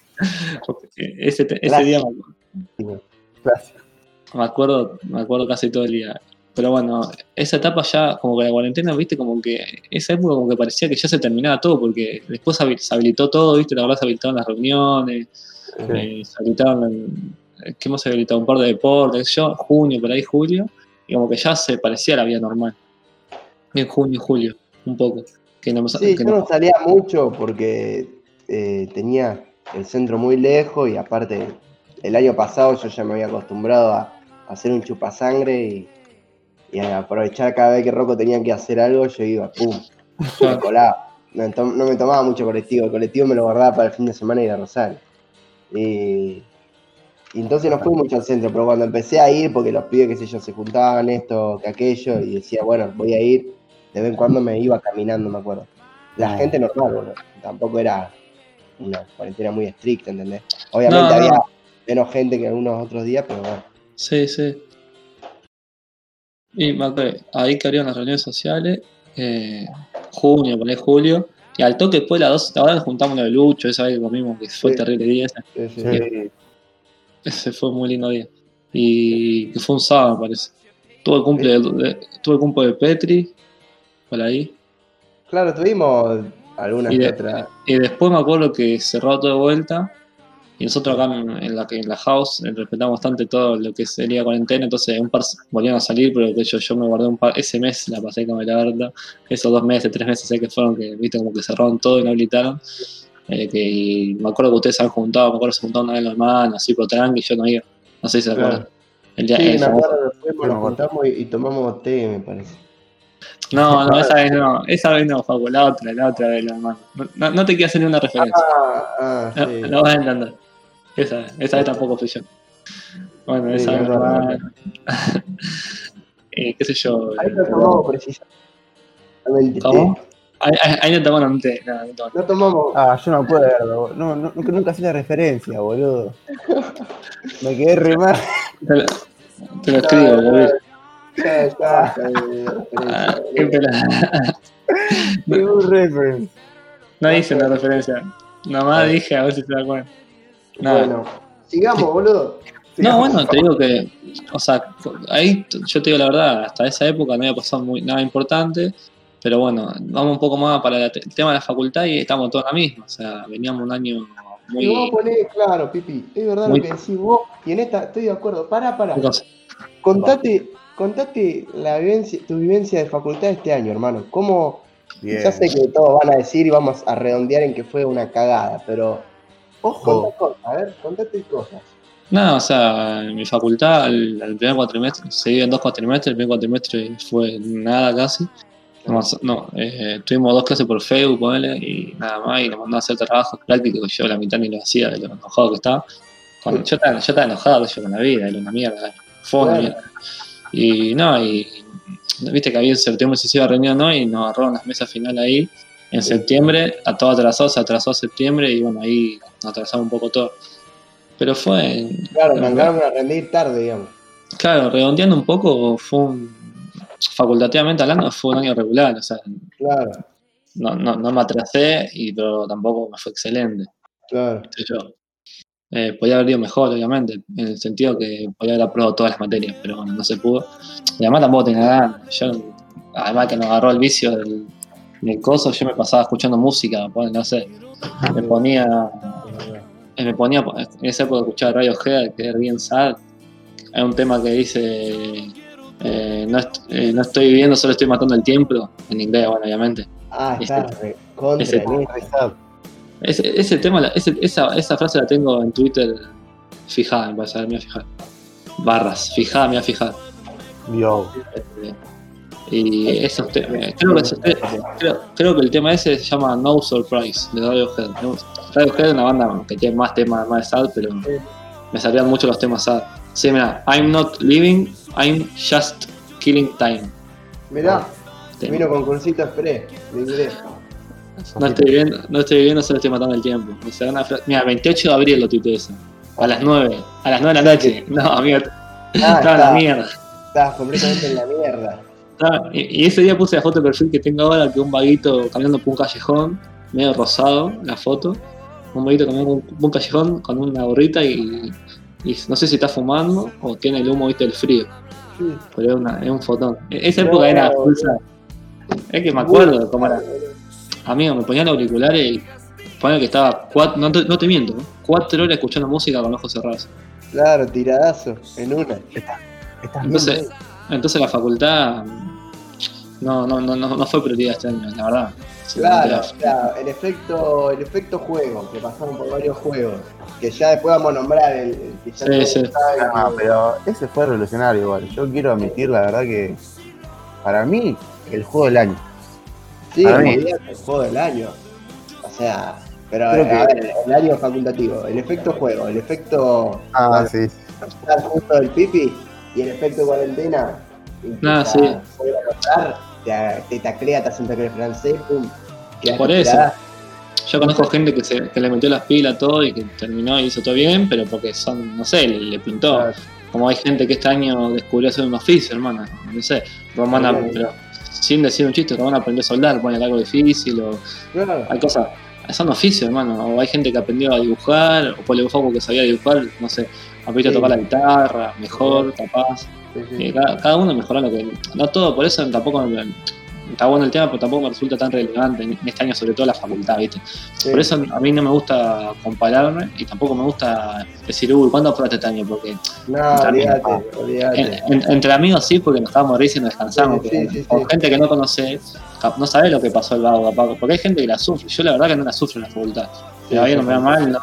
Eh, ese, día me, Clásico. me acuerdo, me acuerdo casi todo el día. Pero bueno, esa etapa ya, como que la cuarentena, viste, como que esa época como que parecía que ya se terminaba todo, porque después se habilitó todo, viste, la verdad se habilitaron las reuniones, eh, se habilitaron, ¿qué hemos habilitado? Un par de deportes, yo, junio, por ahí julio, y como que ya se parecía a la vida normal. En junio, julio, un poco. Que no, Sí, que yo no- no salía mucho porque eh, tenía el centro muy lejos y aparte el año pasado yo ya me había acostumbrado a, a hacer un chupasangre y, y aprovechar cada vez que Rocco tenía que hacer algo, yo iba, pum, me colaba. No, no me tomaba mucho colectivo, el colectivo me lo guardaba para el fin de semana y ir a Rosario. Y, y entonces no fui mucho al centro, pero cuando empecé a ir, porque los pibes, qué sé yo, se juntaban esto, que aquello, y decía, bueno, voy a ir, de vez en cuando me iba caminando, me acuerdo. La Ah. gente normal, bueno, tampoco era una cuarentena muy estricta, ¿entendés? Obviamente No, no. había menos gente que algunos otros días, pero bueno. Sí, sí. Y me acuerdo, ahí que había las reuniones sociales, eh, junio, por ahí julio, y al toque después de las dos, ahora nos juntamos lo de Lucho, esa vez que comimos, que fue Sí. terrible día ese, Sí, sí. Sí. ese fue un muy lindo día. Y que fue un sábado, me parece. Tuve el cumple de, tuve el cumple de Petri, por ahí, Claro, tuvimos algunas Y que otras. y después me acuerdo que cerró todo de vuelta, Y nosotros acá en, la, en la house eh, respetamos bastante todo lo que sería cuarentena, entonces un par volvieron a salir, pero que yo, yo me guardé un par, ese mes la pasé con la verdad, esos dos meses, tres meses sé que fueron que, viste, como que cerraron todo y no habilitaron. Eh, que, y me acuerdo que ustedes se han juntado, me acuerdo que se juntaron una vez los hermanos, así por tranqui, yo no iba. No sé si se acuerdan. El día, Sí, el me acuerdo, fuimos, No nos juntamos y, y tomamos té, me parece. No, no, esa vez no, esa vez no, Facu, la otra, la otra vez, hermano. No, no, no te quiero hacer ninguna referencia. Ah, ah, No, sí. no vas a entender. Esa, esa tampoco fui yo. Bueno, Sí, esa es verdad. eh, qué sé yo. Ahí no tomamos precisamente. ¿Cómo? Ahí, ahí, ahí no tomaron té, no, no tomaron. No tomamos. Ah, yo no acuerdo. No, no, nunca, nunca hice la referencia, boludo. Me quedé re mal. Te lo, te lo escribo, boludo. Ya está. eh, Ah, qué pelada. Reference. No hice la referencia. Nomás dije a ver si te das cuenta. Nada. Bueno, sigamos, boludo. No, bueno, te digo que, o sea, ahí yo te digo la verdad, hasta esa época no había pasado muy, nada importante, pero bueno, vamos un poco más para la- el tema de la facultad y estamos todos en la misma, o sea, veníamos un año Y vos muy... ponés, claro, Pipi, es verdad Muy- lo que decís vos, y en esta estoy de acuerdo. Pará, pará. Contate, contate la vivencia, tu vivencia de facultad este año, hermano. ¿Cómo? Bien. Ya sé que todos van a decir y vamos a redondear en que fue una cagada, pero Ojo. a ver, contate cosas. Nada, o sea, en mi facultad, el, el primer cuatrimestre, se divide en dos cuatrimestres, el primer cuatrimestre fue nada casi. No, no, eh, tuvimos dos clases por Facebook, ponele, y nada más, y nos mandaban a hacer trabajos prácticos, yo la mitad ni lo hacía de lo enojado que estaba. Cuando- yo, estaba yo estaba enojado yo con la vida, era una mierda, fue una mierda. Y no, y viste que había en septiembre se iba a reunión, ¿no? Y nos agarraron las mesas final ahí, en septiembre, a todo atrasado, se atrasó a septiembre, y bueno, ahí nos atrasamos un poco todo. Pero fue, Claro, arrancaron a rendir tarde, digamos. Claro, redondeando un poco, fue un, facultativamente hablando, fue un año regular, o sea, Claro, no, no, no me atrasé, y, pero tampoco me fue excelente, claro. yo. Eh, podía haber ido mejor, obviamente, en el sentido que podía haber aprobado todas las materias, pero bueno, no se pudo. Y además tampoco tenía ganas, yo, además que nos agarró el vicio del, del coso, yo me pasaba escuchando música, pues, no sé, me ponía eh, me ponía en esa época escuchaba Radiohead que era bien sad. Hay un tema que dice eh, no, est- eh, no estoy viviendo solo estoy matando el tiempo en inglés bueno obviamente. Ah, Ese- está contra ese- en ese, ese tema la- ese- esa, esa frase la tengo en Twitter fijada me parece me voy a fijar. Barras fijada me voy a fijar. Dios. Eh, y esos te- eh, creo, que creo, creo que el tema ese se llama No Surprise de Radiohead ¿no? Radiohead es una banda que tiene más temas más sad pero me salían mucho los temas sad sí mira I'm not living I'm just killing time Mirá, Tema. vino con cursito express, de inglés. No estoy viviendo, no estoy viviendo, solo estoy matando el tiempo. O sea, una fra- Mira, 28 de abril lo tuiteé eso. A las 9. A las 9 de la noche. No, amigo. Ah, Estaba en la está. mierda. Estás completamente en la mierda. Estaba- y, y ese día puse la foto de perfil que tengo ahora, que un vaguito caminando por un callejón, medio rosado, la foto. Un vaguito caminando por un- callejón con una gorrita y, y no sé si está fumando o tiene el humo, viste, el frío. Sí. Pero es, una- es un fotón. E- Esa época era no. sad. Es que me acuerdo de cómo era. Amigo, me ponía los auriculares y ponía que estaba, cuatro, no, te, no te miento, ¿no? cuatro horas escuchando música con los ojos cerrados. Claro, tiradazo, en una. Estás Entonces, viendo entonces la facultad no, no, no, no, no fue prioridad este año, la verdad. Claro, claro, el efecto, el efecto juego, que pasamos por varios juegos, que ya después vamos a nombrar el, el que ya Sí, sí. Ah, que- pero ese fue revolucionario igual. Yo quiero admitir la verdad que para mí el juego del año. Sí, Para mí. el juego del año. O sea, pero Creo a que- ver, el año facultativo, el efecto juego, el efecto Ah, sí. estar justo del pipi y el efecto cuarentena. Ah, sí. anotar, te, te taclea, te hace un tackle francés, pum. Por eso. tirada. Yo conozco gente que, se, que le metió las pilas todo y que terminó y hizo todo bien, pero porque son, no sé, le, le pintó. Claro, Como hay gente que este año descubrió hacer un oficio, hermana. No sé, Romana, pero sin decir un chiste, Romana aprendió a soldar, pone algo difícil, o claro. hay cosas. Son oficios, hermano. O hay gente que aprendió a dibujar, o por dibujó porque sabía dibujar, no sé, aprendió a Sí. tocar la guitarra, mejor, capaz. Sí, sí. Eh, cada, cada uno mejoró lo que. No todo, por eso tampoco. Está bueno el tema, pero tampoco me resulta tan relevante en este año, sobre todo la facultad, ¿viste? Sí. Por eso a mí no me gusta compararme y tampoco me gusta decir, uy, ¿cuándo aprobaste este año? Porque No, olvídate, olvídate. en- en- entre amigos sí, porque nos estábamos risa y nos descansamos, Sí, pero sí, con gente que no conoce, no sabe lo que pasó el vago, capaz, porque hay gente que la sufre. Yo la verdad que no la sufro en la facultad. Sí, vida no me va mal, no,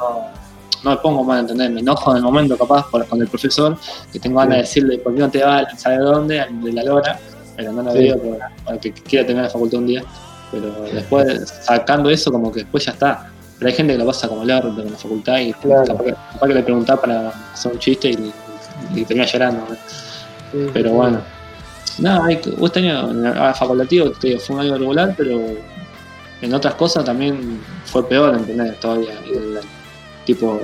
no me pongo mal, ¿entendés? Me enojo en el momento, capaz, por- con el profesor, que tengo ganas de decirle, ¿por qué no te vas? ¿Sabe dónde? De la lora, Sí. digo por- porque quiera tener la facultad un día. Pero después, sacando eso, como que después ya está. Pero hay gente que lo pasa como el orto en la facultad y Claro. capaz, que, capaz que le preguntás para hacer un chiste y, y termina llorando. ¿no? Sí, Pero bueno. No, hay, este año en el facultativo te digo, fue un año regular, pero en otras cosas también fue peor, ¿entendés? Todavía. El- tipo,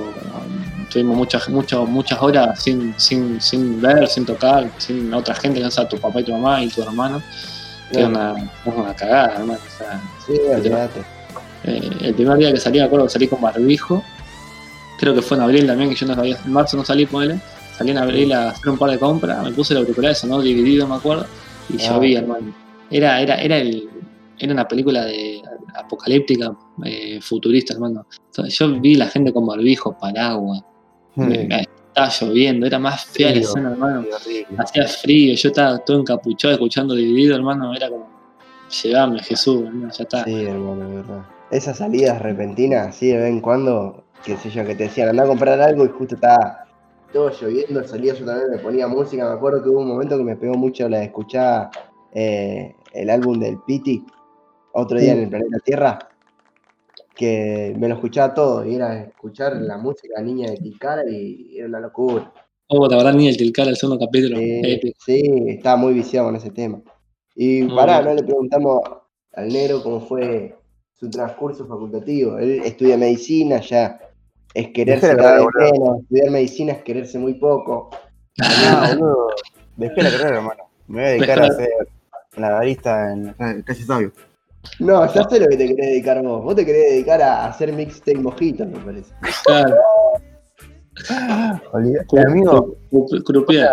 tuvimos muchas, muchas, muchas horas sin, sin, sin ver, sin tocar, sin otra gente que no sea tu papá y tu mamá y tu hermano. Que era una, una cagada, hermano. O sea, Sí, eh, el primer día que salí, me acuerdo que salí con barbijo. Creo que fue en abril también, que yo no sabía. En marzo no salí con él. Salí en abril a hacer un par de compras. Me puse el auricular, sonó dividido, me acuerdo. Y Ah. llovía, hermano. Era, era, era, el, era una película de apocalíptica, eh, futurista, hermano. Yo vi la gente con barbijo, paraguas. Hmm. Estaba lloviendo, era más fea la Frío. escena, hermano. Hacía frío, yo estaba todo encapuchado escuchando dividido, hermano. Era como, llegame, Jesús, hermano, ya está. Sí, hermano, verdad. Esas salidas repentinas, así de vez en cuando, qué sé yo, que te decían, anda a comprar algo y justo estaba todo lloviendo, salía yo también, me ponía música. Me acuerdo que hubo un momento que me pegó mucho la de escuchar eh, el álbum del Piti, otro día en el planeta Tierra, que me lo escuchaba todo, y era escuchar la música Niña de Tilcara y era una locura. Oh, la verdad, ni el Tilcara, el segundo capítulo. Sí, estaba muy viciado con ese tema. Y Muy pará, bien. no le preguntamos al negro cómo fue su transcurso facultativo. Él estudia medicina, ya es quererse Dejé cada vez menos. Estudiar medicina es quererse muy poco. No, boludo. Dejé la carrera, hermano. Me voy a dedicar a ser lagarista en en calle Sabio. No, ya sé lo que te querés dedicar vos. Vos te querés dedicar a hacer mixtape mojitos, me parece. Claro, Olvidate, amigo, crupier.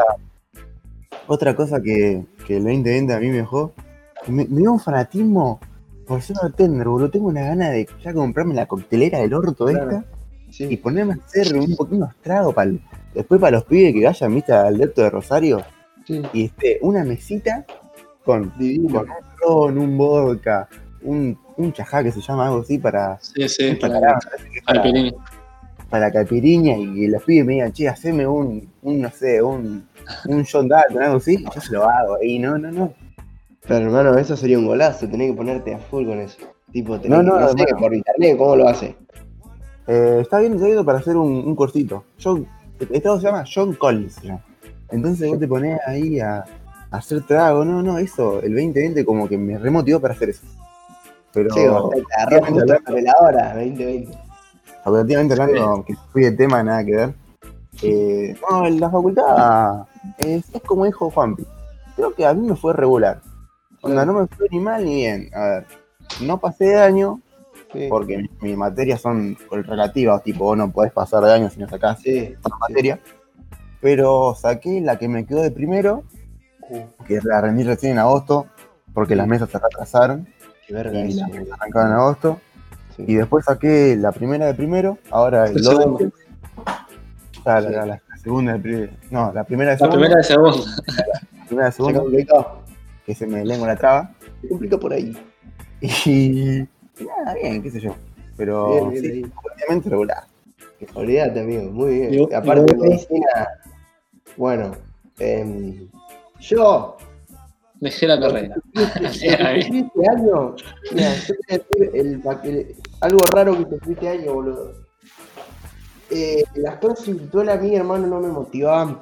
otra cosa que, que el 2020 a mí me dejó, me, me dio un fanatismo por ser bartender, boludo. Tengo una gana de ya comprarme la coctelera del orto Claro. esta y ponerme a hacer un poquito unos tragos para después para los pibes que vayan, viste, al depto de Rosario sí. y esté una mesita con, Divino. con un ron, un vodka, un, un chajá que se llama algo así para, Sí, para, para para, caipirinha y los pibes me digan, che, haceme un, un no sé, un, un John Dalton, algo así, yo se lo hago. Y no, no, no. Pero hermano, eso sería un golazo. Tenés que ponerte a full con eso. Tipo, tenés No, que- no, no sé, por internet, ¿cómo lo hace? Eh, está bien sabido para hacer un, un cortito. John, esto se llama John Collins. Entonces vos te pones ahí a, a hacer trago. No, no, eso, el 2020 como que me remotivó para hacer eso. Pero Sí, justo sobre la hora, 2020. Relativamente hablando, que fui de tema, nada que ver. Eh, no, en la facultad es, es como dijo Juanpi. Creo que a mí me fue regular. Onda, no me fue ni mal ni bien. A ver, no pasé de año Sí, porque mis, mis materias son relativas, tipo, vos no podés pasar de año si no sacás sí. otra materia. Pero saqué la que me quedó de primero, sí. que la rendí recién en agosto, porque las mesas se retrasaron Qué verga y eso, mesas arrancaban en agosto. Sí. Y después saqué la primera de primero, ahora el El 2 segundo. la, Sí. la- la segunda de primero. No, la primera de La segundo. primera de segundo. la primera de Se segundo, complicó. que se me lengua la traba. Se complica por ahí. Y, nada, bien, qué sé yo. Pero Bien, bien, sí, obviamente regular. Olvídate, amigo. Muy bien. Aparte de medicina. Bueno, em, yo. Dejé la carrera. Este año. Mira, yo te voy a decir el, pa- el- algo raro que sufrí este año, boludo. Eh, las clases virtuales a mí, hermano, no me motivaban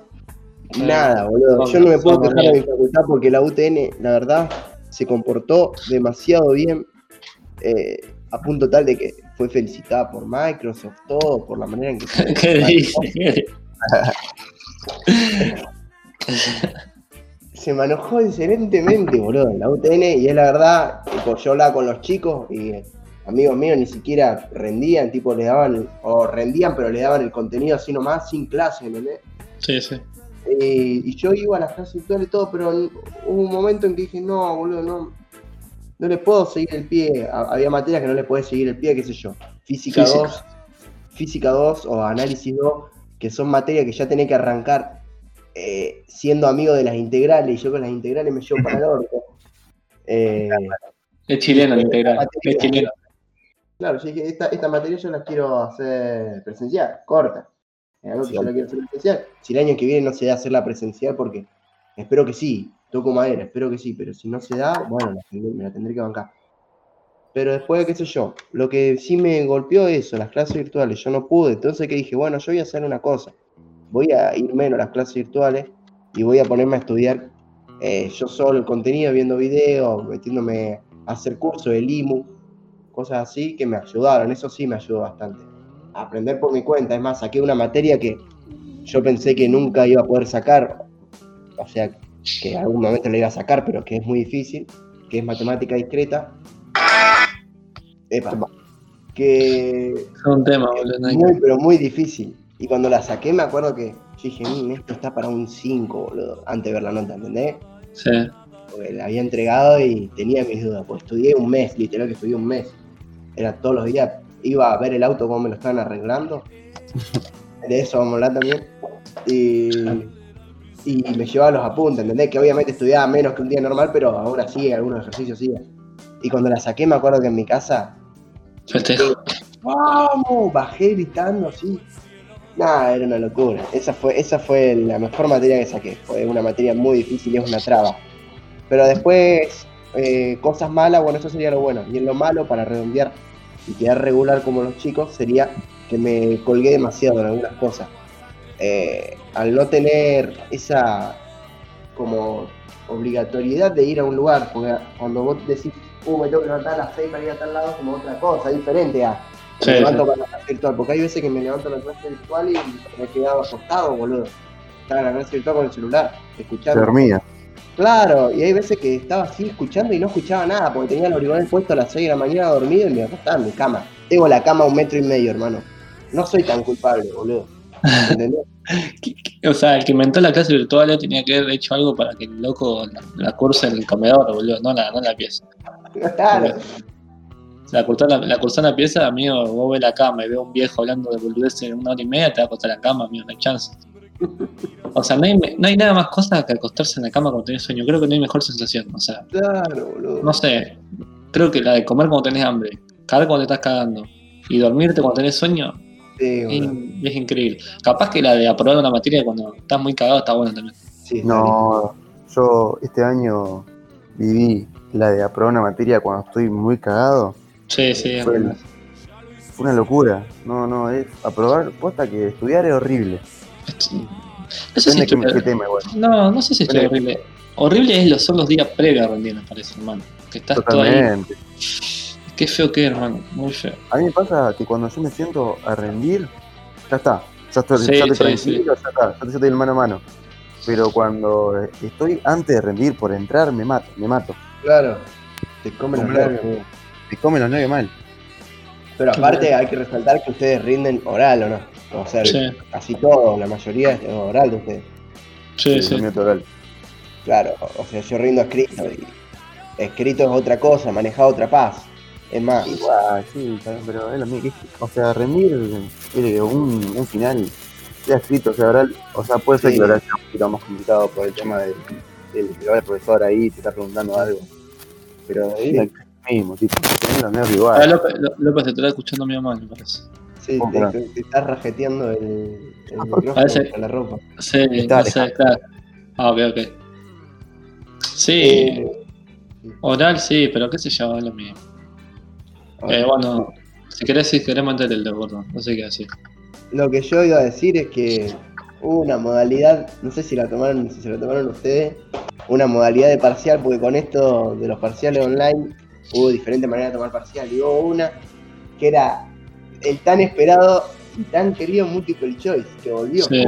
Sí. nada, boludo. Yo no me puedo quejar de mi facultad porque la UTN, la verdad, se comportó demasiado bien. eh, a punto tal de que fue felicitada por Microsoft, todo, por la manera en que se ¿Qué dice? Se manejó excelentemente, boludo, en la UTN, y es la verdad, tipo, yo hablaba con los chicos y eh, amigos míos ni siquiera rendían, tipo, le daban, o rendían, pero le daban el contenido así nomás, sin clase, ¿entendés? Sí, sí. Eh, y yo iba a las clases virtuales y todo, pero hubo un momento en que dije, no, boludo, no, no le puedo seguir el pie. Ha- Había materias que no le podés seguir el pie, qué sé yo. Física, Física. 2, física 2 o análisis 2, que son materias que ya tenés que arrancar eh, siendo amigo de las integrales, y yo con las integrales me llevo para el orto. Eh, Es chileno el integral. Materia. Es chileno. Claro, yo dije, esta, esta materia yo la quiero hacer presencial, corta. Es algo que Sí, yo la quiero hacer presencial. Si el año que viene no se da hacerla presencial, porque espero que sí, toco madera, espero que sí, pero si no se da, bueno, me la tendré que bancar. Pero después, qué sé yo, lo que sí me golpeó eso, las clases virtuales, yo no pude, entonces que dije, bueno, yo voy a hacer una cosa, voy a ir menos a las clases virtuales y voy a ponerme a estudiar eh, yo solo el contenido, viendo videos, metiéndome a hacer cursos de LIMU, cosas así que me ayudaron, eso sí me ayudó bastante. A aprender por mi cuenta, es más, saqué una materia que yo pensé que nunca iba a poder sacar, o sea, que en algún momento la iba a sacar, pero que es muy difícil, que es matemática discreta. Epa, que Es un tema, boludo. muy, pero muy difícil. Y cuando la saqué me acuerdo que yo dije, "Mm, esto está para un 5, boludo, antes de ver la nota, ¿entendés? Sí. Porque la había entregado y tenía mis dudas, pues estudié un mes, literal que estudié un mes. Era todos los días, iba a ver el auto cómo me lo estaban arreglando. De eso vamos a hablar también. Y, y me llevaba los apuntes, ¿entendés? Que obviamente estudiaba menos que un día normal, pero ahora sí, algunos ejercicios sí. Y cuando la saqué me acuerdo que en mi casa Festejo. ¡Vamos! Bajé gritando así. Nada, era una locura. Esa fue, esa fue la mejor materia que saqué. Fue una materia muy difícil y es una traba. Pero después, eh, cosas malas, bueno, eso sería lo bueno. Y en lo malo, para redondear y quedar regular como los chicos, sería que me colgué demasiado en algunas cosas. Eh, al no tener esa como obligatoriedad de ir a un lugar, porque cuando vos decís, uh, me tengo que levantar a las 6 para ir a tal lado, como otra cosa, diferente a Sí, me levanto para la clase virtual, porque hay veces que me levanto a la clase virtual y me he quedado acostado, boludo. Estaba en la clase virtual con el celular, escuchando. dormía. Claro, y hay veces que estaba así escuchando y no escuchaba nada, porque tenía el auricular puesto a las 6 de la mañana dormido y me acostaba en mi cama. Tengo la cama a un metro y medio, hermano. No soy tan culpable, boludo. ¿Entendés? ¿Qué- qué- O sea, el que inventó la clase virtual ya tenía que haber hecho algo para que el loco la, la curse en el comedor, boludo, no la, no la pieza. Claro. La cursar la, la pieza, amigo, vos ves la cama y ves a un viejo hablando de boludeces en una hora y media, te va a acostar la cama, amigo, no hay chance. O sea, no hay, no hay nada más cosa que acostarse en la cama cuando tenés sueño. Creo que no hay mejor sensación. O sea, Claro, boludo. no sé. Creo que la de comer cuando tenés hambre, cagar cuando te estás cagando y dormirte cuando tenés sueño Sí, es, increíble. Capaz que la de aprobar una materia cuando estás muy cagado está buena también. Sí, No, yo este año viví la de aprobar una materia cuando estoy muy cagado. Sí, sí, Fue el- una locura. No, no, es aprobar, posta que estudiar es horrible. No sé si Depende de qué, estoy- qué tema igual. No, no sé si estoy Pero- horrible. Horrible es los, son los días previos a rendir, me parece, hermano. Que estás todo ahí. Totalmente. Qué feo que es, hermano. Muy feo. A mí me pasa que cuando yo me siento a rendir, ya está. Ya estoy, Sí, ya estoy sí, tranquilo, ya está. Ya estoy en mano a mano. Pero cuando estoy antes de rendir por entrar, me mato, me mato. Claro. Te comen los nervios, Me comen los nueve mal. Pero aparte hay que resaltar que ustedes rinden oral, ¿o no? O sea, Sí, casi todo, la mayoría es oral de ustedes. sí, sí. el mío total. Claro, o sea, yo rindo escrito y escrito es otra cosa, manejado otra paz. Es más, Igual, sí, pero es lo mismo. O sea, rendir un, un final ya escrito, o sea, oral. O sea, puede ser Sí. que oral sea un poquito más complicado por el tema de, del profesor ahí te está preguntando algo. Pero mismo, tipo, tenés los nervios Ah, igual. López, Ló- López te está escuchando mi mamá, me parece. sí, ¿Cómo te, te- te estás rajeteando el, el micrófono Parece- con la ropa. Sí, Está no sé, claro. Ah, ok, ok. Sí, Eh, oral sí, pero qué sé yo, es lo mismo. Eh, bueno, si querés, si querés mantener el gordo, no sé qué decir. Lo que yo iba a decir es que hubo una modalidad, no sé si la tomaron, si se la tomaron ustedes, una modalidad de parcial, porque con esto de los parciales online hubo diferentes maneras de tomar parcial. Y hubo una que era el tan esperado y tan querido multiple choice, que volvió. Sí.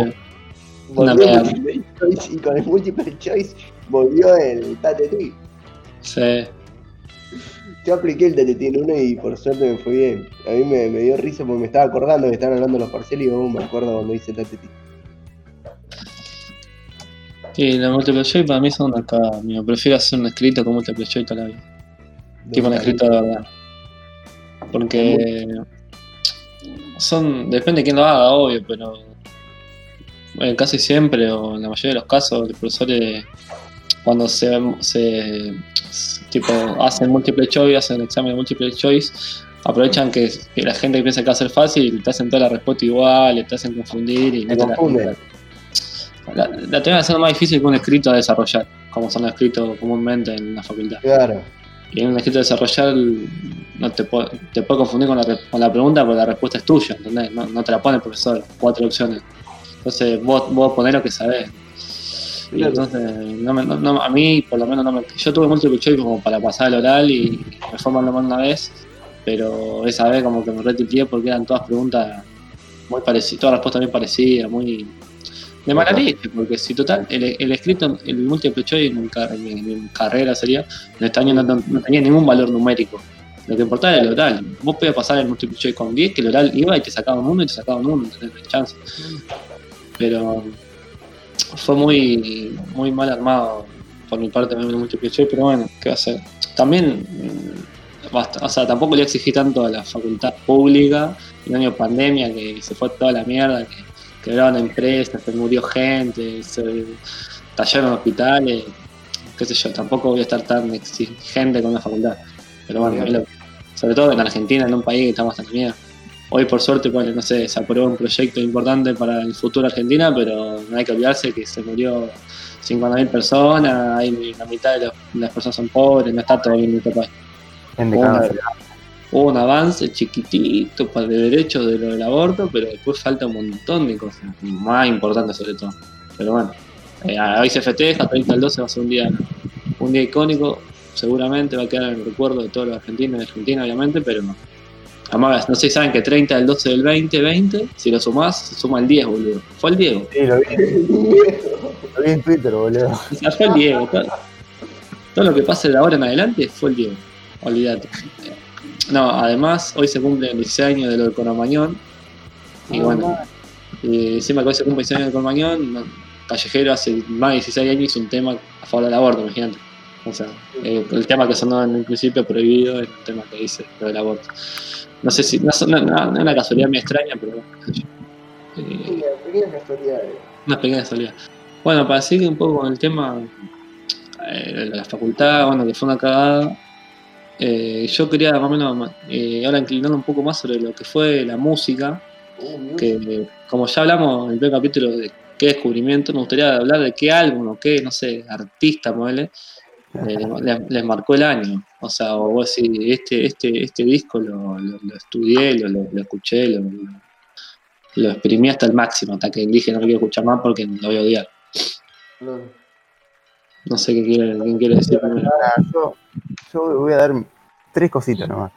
Volvió Una el multiple choice y con el multiple choice volvió el TATETI. Sí. Yo apliqué el TTT en uno y por suerte me fue bien. A mí me, me dio risa porque me estaba acordando que estaban hablando los parciales y oh, me acuerdo cuando hice TTT. Y la multiple choice para mí son acá, amigo. Prefiero hacer un escrito con multiple choice toda la vida. Tipo un escrito de verdad. Porque son, depende de quién lo haga, obvio, pero eh, casi siempre, o en la mayoría de los casos, los profesores cuando se, se, tipo, hacen múltiple choice, hacen examen de múltiple choice, aprovechan que, que la gente piensa que va a ser fácil y te hacen toda la respuesta igual, te hacen confundir y no te la- la, la terminan haciendo más difícil que un escrito a desarrollar, como son los escritos comúnmente en la facultad. Claro. Y en un escrito a desarrollar no te, puede, te puede confundir con la, con la pregunta porque la respuesta es tuya, ¿entendés? No, no te la pone el profesor, cuatro opciones. Entonces vos, vos ponés lo que sabés. Y entonces, no me- no- no- a mí por lo menos no me... Yo tuve múltiple choice como para pasar el oral y me fue mal una vez, pero esa vez como que me retilteé porque eran todas preguntas muy parecidas, todas respuestas bien parecidas, muy... De mala Ajá. leche, porque si total, el, el escrito, el múltiple choice en, en en carrera sería, en este año no, no- no tenía ningún valor numérico. Lo que importaba era el oral. Vos podías pasar el multiple choice con 10, que el oral iba y te sacaba un 1 y te sacaba un 1, no tenés chance. Pero fue muy, muy mal armado por mi parte el multiple choice, pero bueno, ¿qué va a hacer? También, mm, basta, o sea, tampoco le exigí tanto a la facultad pública, en año de pandemia, que se fue toda la mierda, que quebraron empresas, se murió gente, se tallaron hospitales, qué sé yo, tampoco voy a estar tan exigente con la facultad. Pero bueno, es lo- sobre todo en Argentina, en un país que está bastante mierda. Hoy por suerte, bueno, no sé, se aprobó un proyecto importante para el futuro de Argentina, pero no hay que olvidarse que se murió 50.000 personas, hay la mitad de los- las personas son pobres, no está todo bien en este país. En. Hubo un avance chiquitito para el derecho de lo del aborto, pero después falta un montón de cosas, más importantes sobre todo. Pero bueno, eh, hoy se festeja, 30 al 12 va a ser un día, un día icónico, seguramente va a quedar en el recuerdo de todos los argentinos y Argentina, obviamente, pero además, no sé si saben que 30 del 12 del 2020, si lo sumás, se suma el 10, boludo. Fue el Diego. Sí, lo vi, lo vi en Twitter, boludo. O sea, fue el Diego. Todo, todo lo que pase de ahora en adelante fue el Diego. Olvídate. No, además, hoy se cumplen 16 años de lo del Conamañón. Y bueno, y encima que hoy se cumplen 16 años del Conamañón, no, Callejero hace más de 16 años hizo un tema a favor del aborto, imagínate. O sea, eh, el tema que sonó en el principio prohibido es el tema que dice lo del aborto. No sé si, no, no, no, no es una casualidad muy extraña, pero. Eh, Pequeñas casualidades. una pequeña casualidad. Bueno, para seguir un poco con el tema eh, de la facultad, bueno, que fue una cagada, eh, yo quería más o menos eh, ahora inclinarme un poco más sobre lo que fue la música, que como ya hablamos en el primer capítulo de qué descubrimiento, me gustaría hablar de qué álbum o qué, no sé, artista, modele, les, les marcó el año. O sea, o vos decís, este, este, este disco lo, estudié, lo, escuché, lo, lo- exprimí hasta el máximo, hasta que dije no lo quiero escuchar más porque lo voy a odiar. No sé qué quiere, quién quiere decir primero. Yo, yo voy a dar tres cositas nomás.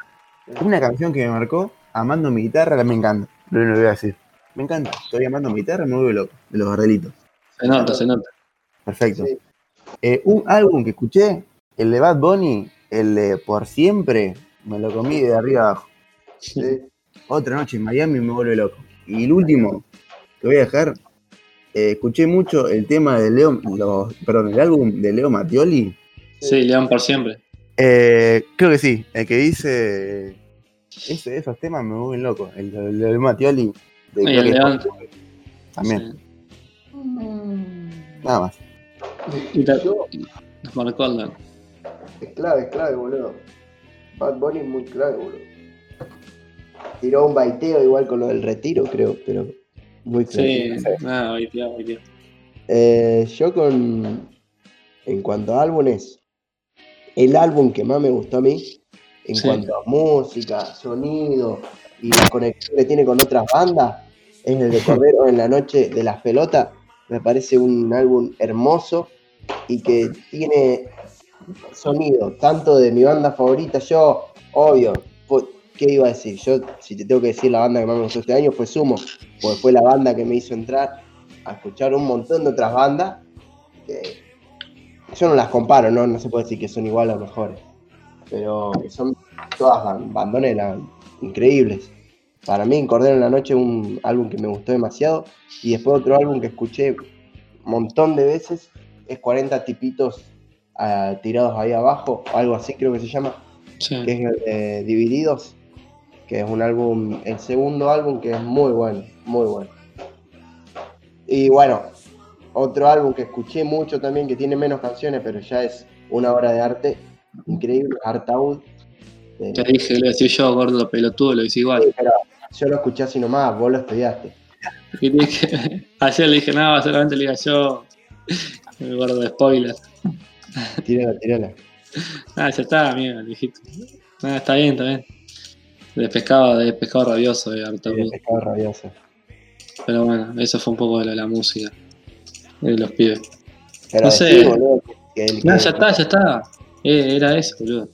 Una canción que me marcó, Amando mi guitarra, me encanta. Lo que voy a decir. Me encanta. Estoy amando mi guitarra, me vuelve loco. De los Gardelitos. Se nota, se nota. Perfecto. Sí. Eh, un álbum que escuché, el de Bad Bunny, el de Por Siempre, me lo comí de arriba abajo. Sí. Otra noche en Miami me vuelve loco. Y el último que voy a dejar, eh, escuché mucho el tema de Leo, los- perdón, el álbum de Leo Mattioli. Sí, León por siempre. Eh, creo que sí, el que dice ese, esos temas me vuelven loco. El de el de Leo Mattioli. de- Y creo el que- León. También, nada más. Y nos marcó. Es clave, es clave, boludo. Bad Bunny es muy clave, boludo. Tiró un baiteo igual con lo del retiro, creo, pero muy clave. Sí, nada, hoy tío, hoy tío. Eh, yo con. En cuanto a álbumes, el álbum que más me gustó a mí, en Sí. cuanto a música, sonido y la conexión que tiene con otras bandas, es el de Cordero en la Noche de las Pelotas. Me parece un álbum hermoso y que tiene sonido, tanto de mi banda favorita. Yo, obvio, ¿qué iba a decir? Yo, si te tengo que decir la banda que más me gustó este año, fue Sumo, porque fue la banda que me hizo entrar a escuchar un montón de otras bandas que yo no las comparo, no, no se puede decir que son igual o mejores, pero que son todas ban- bandones la- increíbles. Para mí, Cordero en la Noche es un álbum que me gustó demasiado y después otro álbum que escuché un montón de veces es 40 tipitos ah, tirados ahí abajo, algo así creo que se llama, Sí. que es Divididos, que es un álbum, el segundo álbum que es muy bueno, muy bueno. Y bueno, otro álbum que escuché mucho también, que tiene menos canciones, pero ya es una obra de arte increíble, Artaud. Eh, Te dije, lo decía yo, gordo pelotudo, lo hice igual. sí, pero yo lo escuché así nomás, vos lo estudiaste. Y dije- ayer le dije, no, solamente le diga yo. El gordo de spoiler. Tírala, tírala. Ah, ya está, amigo, dijiste. Ah, está bien, está bien. De pescado, de pescado rabioso, de Sí, pescado rabioso. Pero bueno, eso fue un poco de la, la música de los pibes. Pero No sé. decí, boludo, que el No, ya está, ya está. Eh, era eso, boludo.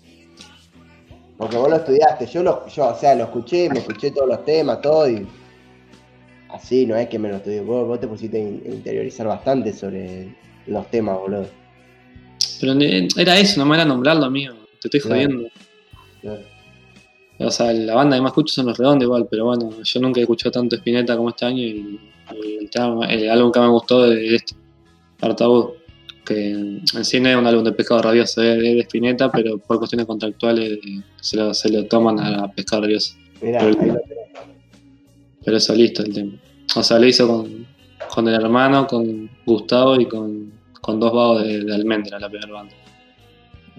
Porque vos lo estudiaste, yo lo, yo, o sea, lo escuché, me escuché todos los temas, todo y así, no es que me lo estudié, vos, vos te pusiste a in- a interiorizar bastante sobre los temas, boludo. Pero era eso, no me era nombrarlo, amigo. Te estoy Claro. jodiendo. O sea, la banda que más escucho son los redondos igual, pero bueno, yo nunca he escuchado tanto Spinetta como este año y, y el, tema- el álbum que me gustó es este, Artaud, que en sí no es un álbum de Pescado Rabioso, es de Spinetta, pero por cuestiones contractuales se lo, se lo toman a Pescado Rabioso, Mirá, Pero- ahí lo tenés. pero es solista el tema. O sea, lo hizo con, con el hermano, con Gustavo y con, con dos vagos de, de Almendra, la primera banda.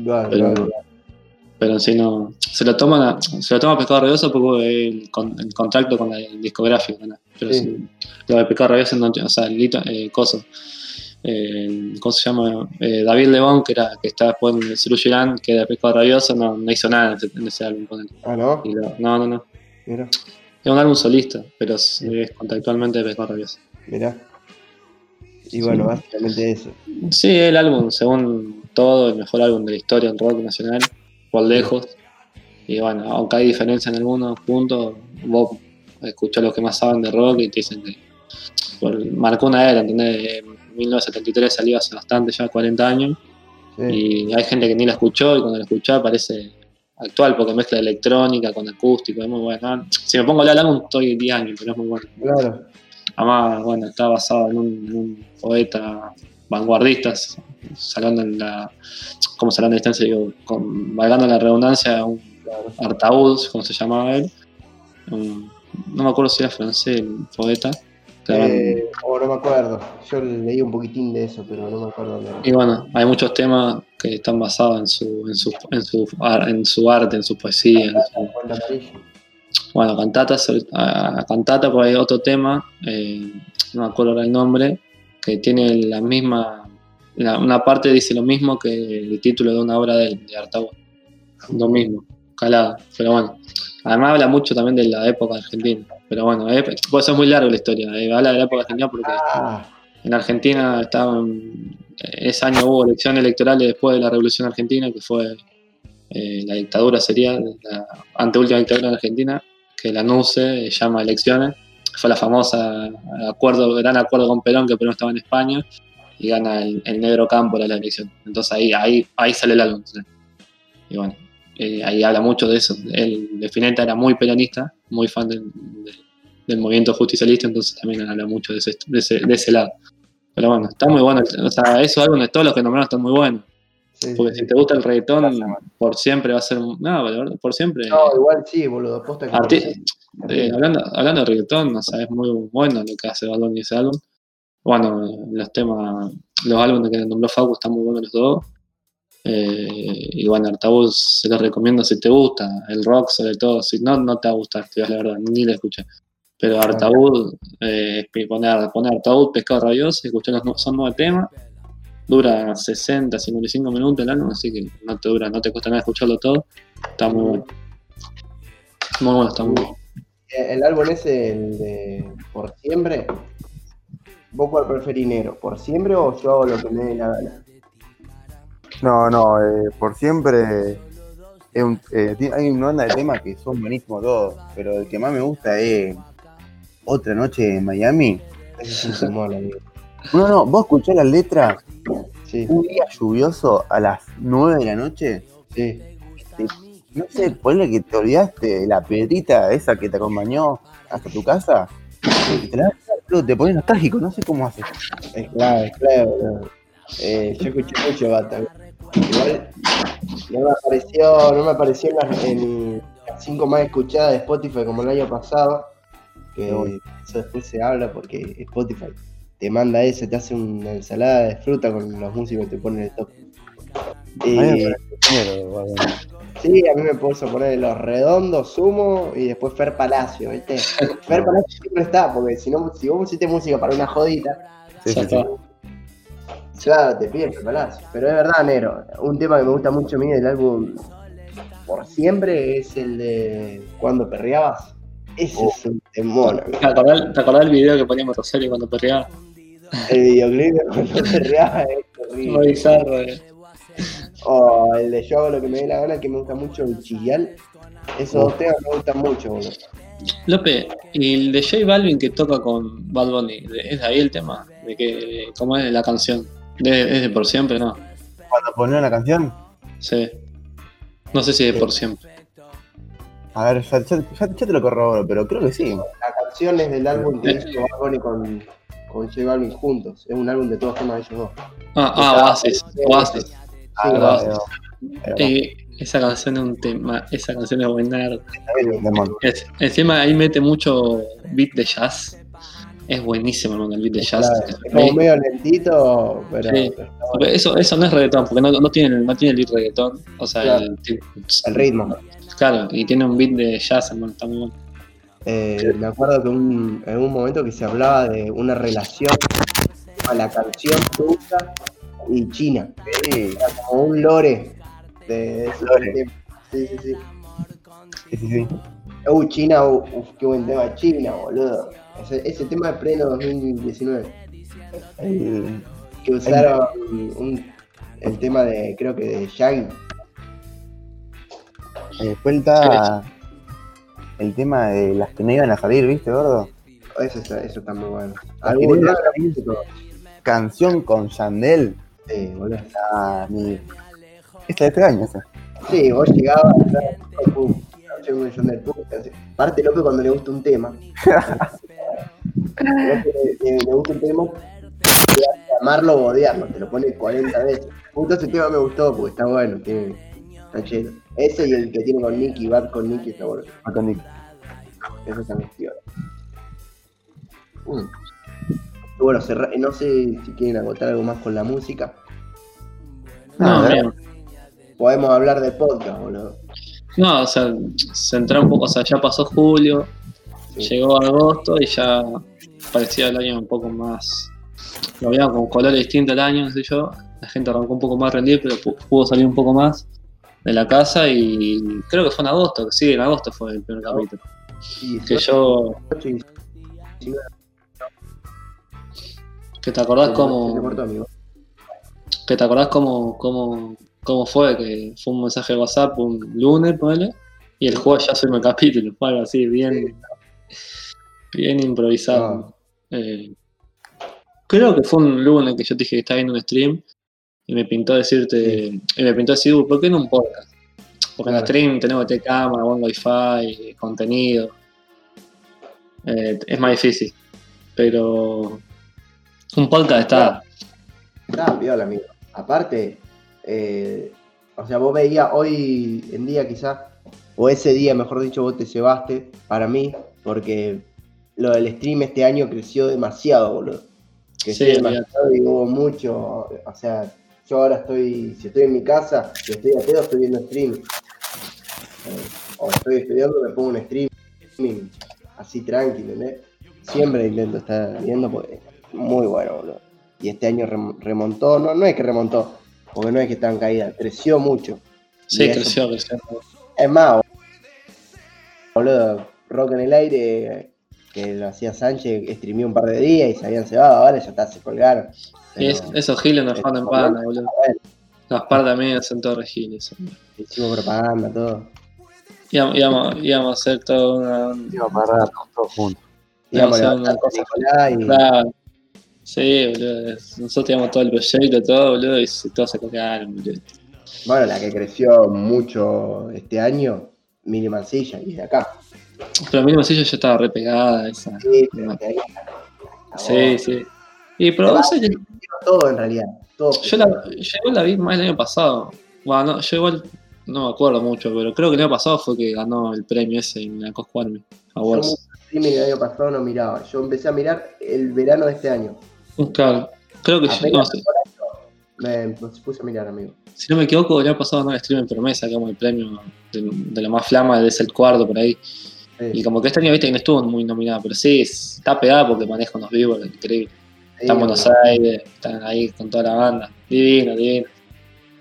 Claro, Pero- claro, pero sí no. Se lo toman a, se lo toma Pescado Rabioso porque el, con- el contacto con la discográfica, ¿no? Pero Sí. sí, lo de Pescado Rabioso no, o sea, el eh, coso. Eh, ¿Cómo se llama? Eh, David Lebón, que era que estaba después en Ciro Girán, que era Pescado Rabioso, no, no hizo nada en ese, en ese álbum con él. Ah, ¿no? Y lo- no, no, no. Mirá, Es un álbum solista, pero es, es contactualmente de Pescado Rabioso. mirá. Y bueno, básicamente eso. Sí, el álbum, según todo, el mejor álbum de la historia en rock nacional, por lejos. Y bueno, aunque hay diferencia en algunos puntos, vos escuchás los que más saben de rock y te dicen que por- marcó una era, ¿entendés? En 1973 salió hace bastante, ya 40 años, Sí, y hay gente que ni la escuchó y cuando la escuchó parece actual porque mezcla electrónica con acústico, es muy bueno. Si me pongo a hablar estoy 10 años, pero es muy bueno. claro. Además, bueno, está basado en un, en un poeta vanguardista, salando en la. ¿Cómo salando a distancia? Digo, con, valgando la redundancia, un. Artaud, como se llamaba él. Un- no me acuerdo si era francés el poeta. Eh, oh, no me acuerdo. Yo leí un poquitín de eso, pero no me acuerdo dónde. y bueno, hay muchos temas que están basados en su, en su, en su, en su arte, en su poesía. en su-. Bueno, cantata, sobre- a, a cantata, por hay otro tema, eh, no me acuerdo el nombre, que tiene la misma, una parte dice lo mismo que el título de una obra de, de Artaud. Lo mismo, calado, pero bueno. Además habla mucho también de la época argentina, pero bueno, eh, por eso es muy larga la historia, eh, habla de la época argentina porque en Argentina estaban, ese año hubo elecciones electorales después de la Revolución Argentina, que fue eh, la dictadura, sería la anteúltima dictadura en Argentina, que la NUCE llama elecciones. Fue la famosa acuerdo, gran acuerdo con Perón, que Perón estaba en España, y gana el, negro campo la elección. Entonces ahí, ahí, ahí sale el álbum. Y bueno, eh, ahí habla mucho de eso. Él, de Fineta era muy peronista, muy fan del, movimiento justicialista, entonces también habla mucho de ese, de ese, de ese lado. Pero bueno, está muy bueno. O sea, esos álbumes, todos los que están muy buenos. Sí, Porque sí. si te gusta el reggaetón, por siempre va a ser. No, la verdad, por siempre. No, igual sí, boludo. Posta que Arti- eh, hablando, hablando de reggaetón, o sea, es muy bueno lo que hace Bad Bunny ese álbum. Bueno, los temas, los álbumes que nombró Facu están muy buenos los dos. Eh, y bueno, Artaud se los recomiendo si te gusta. El rock, sobre todo. Si no, no te va a gustar, te la verdad, ni lo escuché. Pero Artaud, eh, poner, poner Pescado Rabioso, y escuchar los son nueve temas. Dura 60, 55 minutos el álbum, así que no te dura, no te cuesta nada escucharlo todo. Está muy bueno. Muy bueno, está muy bueno. El álbum ese, el de Por Siempre, ¿vos cuál preferís negro? ¿Por siempre o yo hago lo que me dé la gana? No, no, eh, por siempre es un- eh, hay una banda de temas que son buenísimos todos, pero el que más me gusta es Otra Noche en Miami. Ese es un temón, amigo. No, no, vos escuchás las letras, Sí, un día lluvioso a las 9 de la noche, sí. te- no sé, ponle que te olvidaste la piedrita esa que te acompañó hasta tu casa, te, la, te pones nostálgico, no sé cómo haces. Es clave, es clave, boludo. Eh, yo escuché mucho Bata. Igual no me apareció, no me apareció en las, en las cinco más escuchadas de Spotify como el año pasado. Que eso después se habla porque Spotify te manda ese, te hace una ensalada de fruta con los músicos que te ponen el top. Y, bueno, sí, a mí me puso poner los redondos, sumo y después Fer Palacio, ¿viste? Fer Palacio siempre está, porque si no, si vos pusiste música para una jodita, Sí, Ya sí, sí. está. Claro, te piden Fer Palacio. Pero es verdad, Nero. Un tema que me gusta mucho a mí del álbum por siempre es el de Cuando perreabas. Ese Oh. es un temón. amigo. ¿Te acordás, te acordás del video que poníamos Rosario cuando perreaba? El videoclip de Cuando es Muy horrible. bizarro, eh. O el de Yo hago lo que me dé la gana, que me gusta mucho, el chillal. Esos dos temas me gustan mucho, boludo. Lope, y el de J Balvin que toca con Bad Bunny, ¿de- ¿es ahí el tema? ¿De que, ¿Cómo es la canción? ¿De, ¿Es de por siempre? No. Cuando ponen la canción, Sí. No sé si de por siempre. a ver, ya, ya- ya- ya te lo corroboro, pero creo que sí. La canción es del álbum que hizo Bad Bunny con, con J Balvin juntos. Es un álbum de todos temas de ellos dos. Ah, ah Oasis. Oasis. Ah, Sí, Oasis. Eh, esa canción es un tema, esa canción es buena. Es- encima ahí mete mucho beat de jazz. Es buenísimo hermano, el beat de jazz. Claro, es como medio lentito, pero, Sí. Eso, eso no es reggaetón, porque no, no tiene, no tiene el beat reggaetón. O sea, Claro. el, el ritmo. Claro, y tiene un beat de jazz, hermano, está muy bueno. Eh, me acuerdo que un- en un momento que se hablaba de una relación a la canción rusa y China. Sí, Era como un lore de, Lore. Sí, sí, sí. sí, sí, sí. Uh, China, uh, qué buen tema China, boludo. Ese, ese tema de pleno 2019. El- Que usaron un- el tema de, creo que de Shaggy. eh, está el tema de las que no iban a salir, ¿viste, gordo? Eso está, eso está muy bueno. Las Algún que no tema iban a salir, Canción con Yandel. Sí, boludo. Ah, mi... Esta de este año, esa. Sí, vos llegabas, pum, canción de putas. Parte loco cuando le gusta un tema. Le, le- le gusta un tema, amarlo o odiarlo, te lo pone 40 veces. Justo ese tema me gustó porque está bueno, tiene, está chido. Ese y el que tiene con Nicky, Bad con Nicky, está bueno. Matonic. Eso está tío. Mm. Y Bueno, cerra- no sé si quieren agotar algo más con la música. No, bien. Podemos hablar de podcast, boludo. No, o sea, centrar un poco, o sea, ya pasó julio, Sí. llegó agosto y ya parecía el año un poco más. Lo veía con colores distintos el año, no sé yo. La gente arrancó un poco más rendido, pero pu- pudo salir un poco más de la casa y creo que fue en agosto, que sí, en agosto fue el primer capítulo. Que yo, 18 y que te acordás cómo, que te acordás cómo, cómo, cómo fue, que fue un mensaje de WhatsApp un lunes, ponele, y el juego ya subimos el capítulo, fue algo así, bien, bien improvisado. Eh, creo que fue un lunes que yo te dije que estaba viendo un stream y me pintó decirte, y me pintó decir, "Uy, ¿por qué no un podcast? Porque en Claro. stream tenemos que cámara, buen wifi, contenido. Eh, es más difícil. Pero un podcast está. Estaba piola, amigo. Aparte, eh, o sea, vos veías hoy en día quizás, o ese día, mejor dicho, vos te cebaste para mí, porque lo del stream este año creció demasiado, boludo. Creció Sí, demasiado y hubo mucho, o sea, yo ahora estoy, si estoy en mi casa, si estoy a pedo, estoy viendo stream. Eh, o estoy estudiando, me pongo un streaming así tranquilo, ¿entendés? Siempre intento estar viendo porque es muy bueno, boludo. Y este año rem- remontó, no, no es que remontó, porque no es que está en caída, creció mucho. Sí, creció, creció. Es más, boludo, rock en el aire, que lo hacía Sánchez, streamió un par de días y se habían cebado, ahora ya está, se colgaron. Y Pero es- esos giles nos faltan pana, boludo. Gaspar también son todos giles. hicimos propaganda, todo. Íbamos, íbamos, íbamos a hacer toda una. Iba a parar todos juntos. Íbamos a Íbamos hacer Nicolás y Claro. Sí, boludo. Nosotros teníamos todo el proyecto, todo, boludo, y se- todos se colgaron, boludo. bueno, la que creció mucho este año, Mini Mancilla, y de acá. Pero a mí Mancillo ya estaba re pegada esa. Sí, pero de ahí. Sí, sí. Y pero vos sabés que Todo en realidad. Todo. yo, la, yo igual la vi más el año pasado. Bueno, no, yo igual no me acuerdo mucho, pero creo que el año pasado fue que ganó el premio ese en la Cosco Army Awards. el año pasado no miraba. Yo empecé a mirar el verano de este año. Claro, creo que yo- no, año me puse a mirar, amigo. si no me equivoco, el año pasado ganó el stream en promesa, como el premio de, de lo más flama, es el cuarto por ahí. Sí, Y como que este año viste que no estuvo muy nominada, pero sí, está pegada porque maneja unos vivos, increíble. Está en Buenos bueno, Aires, están ahí con toda la banda. Divino, divino.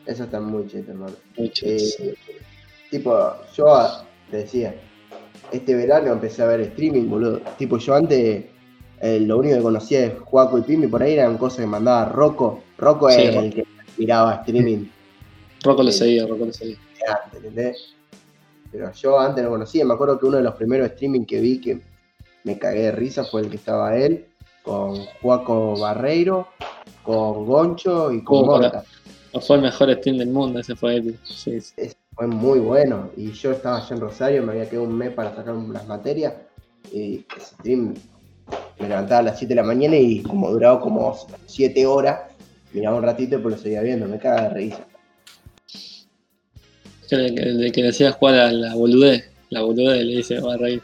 Eso está muy cheto, hermano. Muy chido. Eh, tipo, yo te decía, este verano empecé a ver streaming, boludo. Tipo, yo antes eh, lo único que conocía de Juaco y Pimi por ahí eran cosas que mandaba Rocco. Rocco Sí, es Rocco. el que miraba streaming Rocco lo seguía, Rocco lo seguía. antes, ¿entendés? Pero yo antes no conocía, me acuerdo que uno de los primeros streaming que vi que me cagué de risa fue el que estaba él, con Juaco Barreiro, con Goncho y con. Morta. No fue el mejor stream del mundo, ese fue épico. Sí, sí. Ese fue muy bueno. Y yo estaba allá en Rosario, me había quedado un mes para sacar unas materias. Y ese stream me levantaba a las 7 de la mañana y como duraba como 7 horas, miraba un ratito y pues lo seguía viendo, me caga de risa. Que le, que que le hacía jugar a la boludez. La boludez le dice, va a reír.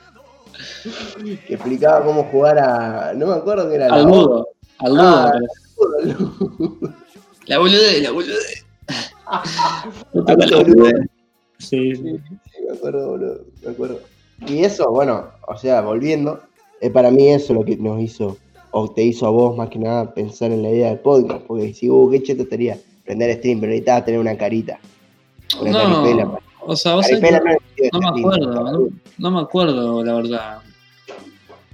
Que explicaba cómo jugar a. No me acuerdo qué era Al la mudo. Al mudo. Ah. que. La boludez, la boludez. No Al toca la boludo. boludez. Sí, sí. Sí, me acuerdo, boludo, me acuerdo. Y eso, bueno, o sea, volviendo, es para mí eso lo que nos hizo, o te hizo a vos más que nada pensar en la idea del podcast, porque si, uh, qué cheto estaría prender stream, pero necesitabas tener una carita. Una caripela. No, o sea, vos Caripela que no, me acuerdo, no, no me acuerdo, la verdad.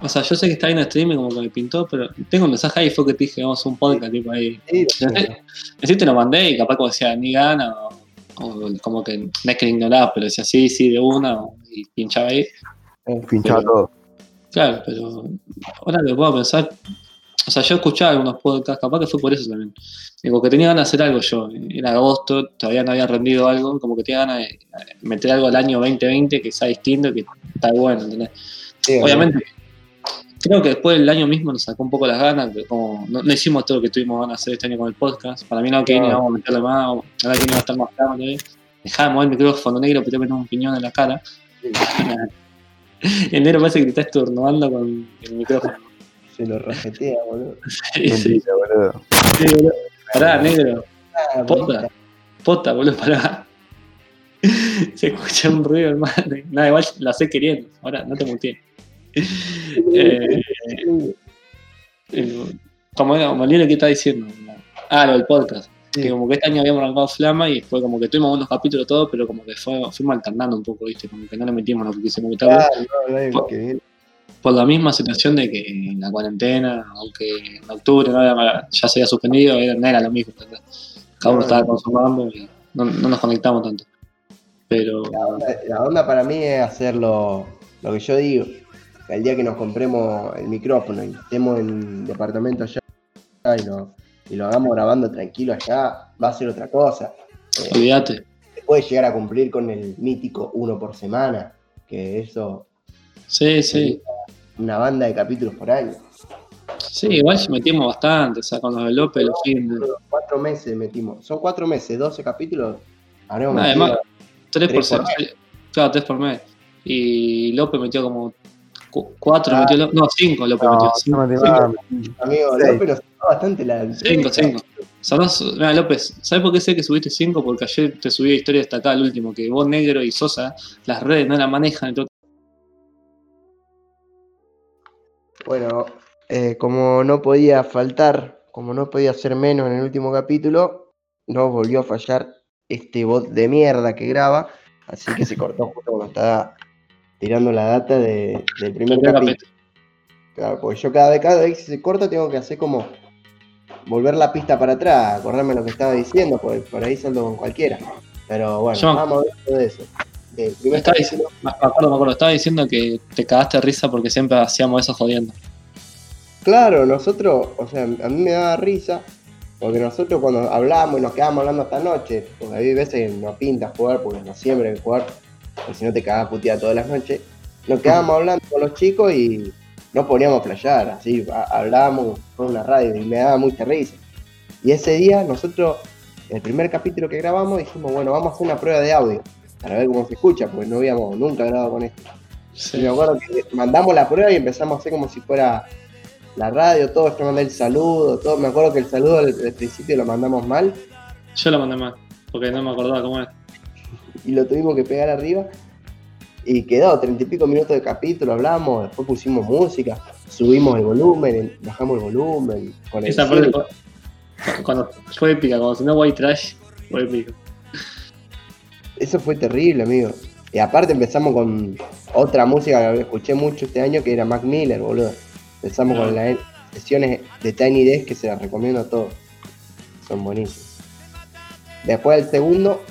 O sea, yo sé que está ahí en el stream y como que me pintó, pero tengo un mensaje ahí, fue que te dije, vamos a un podcast, tipo ahí. Sí, sé, Así te lo mandé y capaz como decía, ni gana, o, o como que no es que ignoraba, pero decía sí, sí, de una, y pinchaba ahí. Pinchaba Pero- todo. Claro, pero ahora que puedo pensar, o sea, yo escuchaba algunos podcasts, capaz que fue por eso también. Digo, que tenía ganas de hacer algo yo. Era agosto, todavía no había rendido algo, como que tenía ganas de meter algo al año 2020 que sea distinto, que está bueno, ¿entendés? sí, Obviamente, creo que después del año mismo nos sacó un poco las ganas, como no, no hicimos todo lo que tuvimos ganas de hacer este año con el podcast. Para mí no, que No. vamos a meterle más, ahora que va a estar más claro todavía. Dejá de mover el micrófono negro, pero te metes un piñón en la cara. Sí. El negro parece que te está estornudando con el micrófono. Se lo rajetea, boludo. Sí, sí, boludo. sí, boludo. Pará, negro. Ah, Posta. bonita. Pota, boludo, pará. Se escucha un ruido, hermano. Nada, igual la sé queriendo. Ahora, no te muteé. Eh, eh, como como el libro que está diciendo. Ah, lo del podcast. Sí. Que como que este año habíamos arrancado Flama y después como que tuvimos unos capítulos todos, pero como que fue, fuimos alternando un poco, ¿viste? Como que no le metimos lo que quisimos meterle. Ah, no, no, que bien. Por la misma situación de que en la cuarentena, aunque en octubre no era- ya se había suspendido, era- no era lo mismo. ¿entendés? Cada uno No, estaba no. consumando y no, no nos conectamos tanto. Pero La onda, la onda para mí es hacer lo, lo que yo digo. Que el día que nos compremos el micrófono y estemos en departamento allá y lo, y lo hagamos grabando tranquilo allá, va a ser otra cosa. Eh, olvídate. puede llegar a cumplir con el mítico uno por semana, que eso, Sí, sí. Una banda de capítulos por año. Sí, igual metimos bastante, o sea, con los de López, los fines. Cuatro meses metimos. Son cuatro meses, 12 capítulos. Habremos Además, tres por tres por semana. Claro, tres por mes. Y López metió como cu- cuatro, Ah. metió López. No, cinco López metió. Cinco, no amigo, Sí. López nos bastante la. cinco. cinco. Sonás- mira, López, ¿sabes por qué sé que subiste cinco? Porque ayer te subí historia destacada el último, que vos, Negro y Sosa, las redes no la manejan. Bueno, eh, como no podía faltar, como no podía ser menos en el último capítulo, nos volvió a fallar este bot de mierda que graba, así que se cortó justo cuando estaba tirando la data de- del primer capítulo. Claro, porque yo cada vez, cada vez que se corta tengo que hacer como volver la pista para atrás, acordarme lo que estaba diciendo, porque por ahí salgo con cualquiera. Pero bueno, Yo- vamos hablando de eso. Estaba diciendo, me acuerdo, me acuerdo, estaba diciendo que te cagaste de risa porque siempre hacíamos eso jodiendo. Claro, nosotros, o sea, a mí me daba risa, porque nosotros cuando hablamos y nos quedamos hablando hasta noche, porque hay veces que no pinta jugar, porque no siempre que jugar, porque si no te cagás puteada todas las noches, nos quedábamos hablando con los chicos y no poníamos a flashear, así, hablábamos por una radio y me daba mucha risa. Y ese día nosotros, el primer capítulo que grabamos, dijimos, bueno, vamos a hacer una prueba de audio para ver cómo se escucha, porque no habíamos nunca grabado con esto. Sí. Y me acuerdo que mandamos la prueba y empezamos a hacer como si fuera la radio, todo, yo mandé el saludo, todo. Me acuerdo que el saludo al, al principio lo mandamos mal Yo lo mandé mal, porque no me acordaba cómo era. y lo tuvimos que pegar arriba. Y quedó treinta y pico minutos de capítulo, hablamos, después pusimos música, subimos el volumen, bajamos el volumen. Con el Esa parte cuando fue épica, cuando sonó White Trash, fue épico. Eso fue terrible, amigo. Y aparte empezamos con otra música que escuché mucho este año, que era Mac Miller, boludo. Empezamos Ah. con las sesiones de Tiny Desk, que se las recomiendo a todos. Son buenísimos. Después el segundo,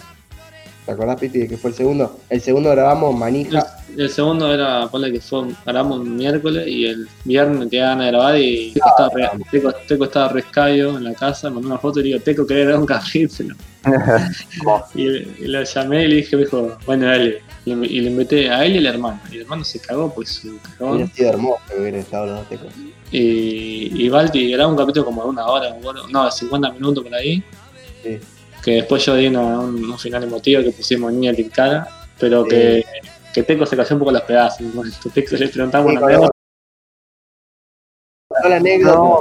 ¿te acordás, Piti, de que fue el segundo? El segundo grabamos Manija. El, el segundo era, ponle que fue, grabamos un miércoles y el viernes ganas de grabar y Teco estaba, re, Teco, Teco estaba escabio en la casa, mandó una foto y le digo, Teco, ¿querés grabar un capítulo? y, y lo llamé y le dije, dijo, bueno, dale. Y le, y le invité a él y al hermano. Y el hermano se cagó, pues su cagón. Sido hermoso que hubieran estado los dos tecos. Y, y Balti grabó un capítulo como de una hora, no, de 50 minutos por ahí. Sí. Que después yo di una- un, un final emotivo que pusimos Niña Tilcara, pero que, que Teco se cayó un poco las pedazos. Bueno, Teco le preguntamos Sí, una la anécdota. No,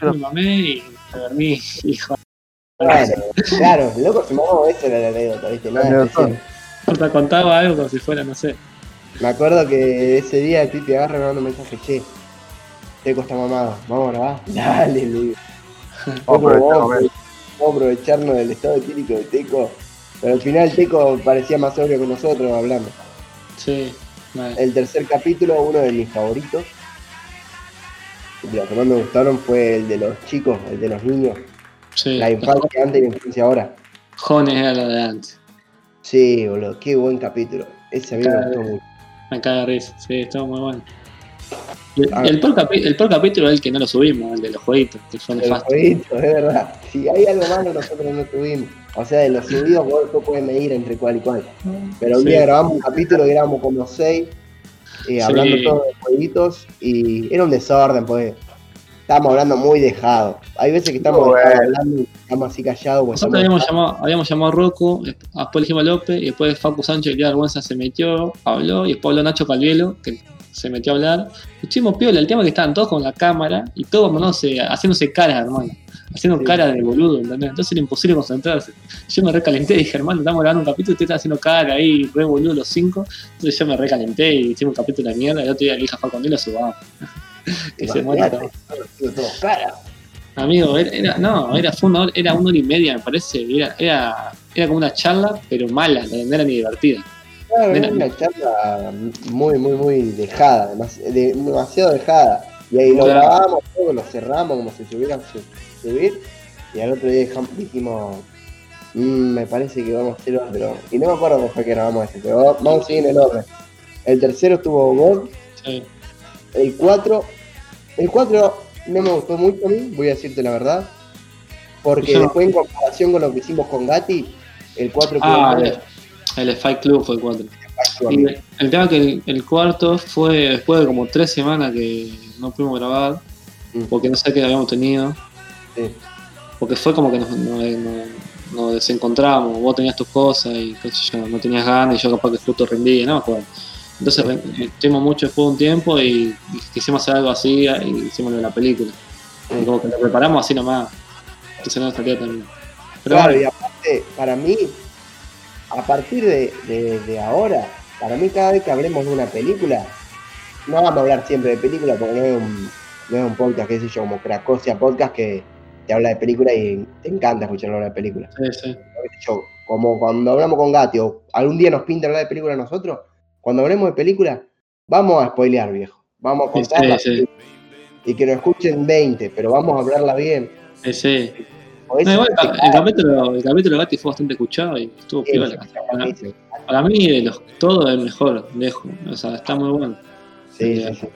Yo me mamé y me dormí. Hijo, Claro, claro, loco, se me hago eso era la anécdota, ¿viste? Nada especial. te contaba algo como si fuera, no sé. Me acuerdo que ese día el Pipi agarra y me manda un mensaje, che, Teco está mamado, vamos a grabar. Dale, le digo. Vamos a aprovechar, Vamos a aprovecharnos del estado etílico de Teco. Pero al final Teco parecía más sobrio que nosotros hablando. Sí, mal. El tercer capítulo, uno de mis favoritos, los que más me gustaron fue el de los chicos, el de los niños. sí. La infancia antes y la infancia ahora. Jóvenes era lo de antes. Sí, boludo, qué buen capítulo. Ese a mí me gustó mucho. Me caga risa, sí, estuvo muy bueno. Y el, Ah. el capi- el peor capítulo es el que no lo subimos, el de los jueguitos, que fue nefasto. jueguito, es verdad. Si hay algo malo, nosotros no tuvimos. O sea, de los subidos, vos puedes medir entre cuál y cuál. Pero un Sí. día grabamos un capítulo que éramos como seis, eh, hablando Sí. todos de jueguitos, y era un desorden, pues. Estábamos hablando muy dejado. Hay veces que estamos hablando y estamos así callados. Pues Nosotros habíamos llamado, habíamos llamado a Rocco, después elegimos a López, y después Facu Sánchez, que vergüenza, se metió, habló, y después habló Nacho Calvielo, que se metió a hablar. Y estuvimos piola, el tema es que estaban todos con la cámara, y todos mandándose- haciéndose caras, hermano. Haciendo Sí. cara de boludo, ¿entendés? Entonces era imposible concentrarse. Yo me recalenté y dije, hermano, estamos grabando un capítulo y usted está haciendo cara ahí, re boludo los cinco. Entonces yo me recalenté y hicimos un capítulo de mierda, y el otro día le dije a lo subamos. que se muera. Amigo, era, era- no, era, fue una hora, era una hora y media, me parece. Era, era, era como una charla, pero mala, no era ni divertida. Claro, era una charla muy, muy, muy dejada, demas- de- demasiado dejada. Y ahí lo grabamos, todo, lo cerramos como si se hubieran subir. Y al otro día dijimos, "Mm, me parece que vamos a hacer otro. Y no me acuerdo cómo fue que grabamos este, pero va- vamos a seguir en el orden. El tercero estuvo God, Sí. el 4. El 4 no me gustó mucho a mí, voy a decirte la verdad. Porque después en comparación con lo que hicimos con Gatti, el 4 Ah, el, el Fight Club fue el 4. muy Y el tema es que el, el cuarto fue después de como tres semanas que no pudimos grabar, Mm. porque no sé qué habíamos tenido, Sí. porque fue como que nos, nos desencontramos, vos tenías tus cosas y qué sé yo, no tenías ganas y yo capaz que justo rendí, no me acuerdo. Entonces estuvimos mucho después de un tiempo y, y quisimos hacer algo así y hicimos la película. Y como que lo preparamos así nomás. Entonces no tan bien. Pero claro, bueno, y aparte, para mí, a partir de, de- de ahora, para mí cada vez que hablemos de una película, no vamos a hablar siempre de película porque no es un, no es un podcast, qué sé yo, como Cracosia Podcast que te habla de película y te encanta escuchar hablar de película. sí, sí. yo, como cuando hablamos con Gatti o algún día nos pinta hablar de película a nosotros, cuando hablemos de película, vamos a spoilear, viejo. Vamos a contarla sí, y que nos escuchen 20, pero vamos a hablarla bien. Sí, No, igual, el, capítulo, el capítulo de Gatti fue bastante escuchado y estuvo sí, piola. Para, para mí, de los todos es mejor, lejos. O sea, está muy bueno. sí, sí, sí.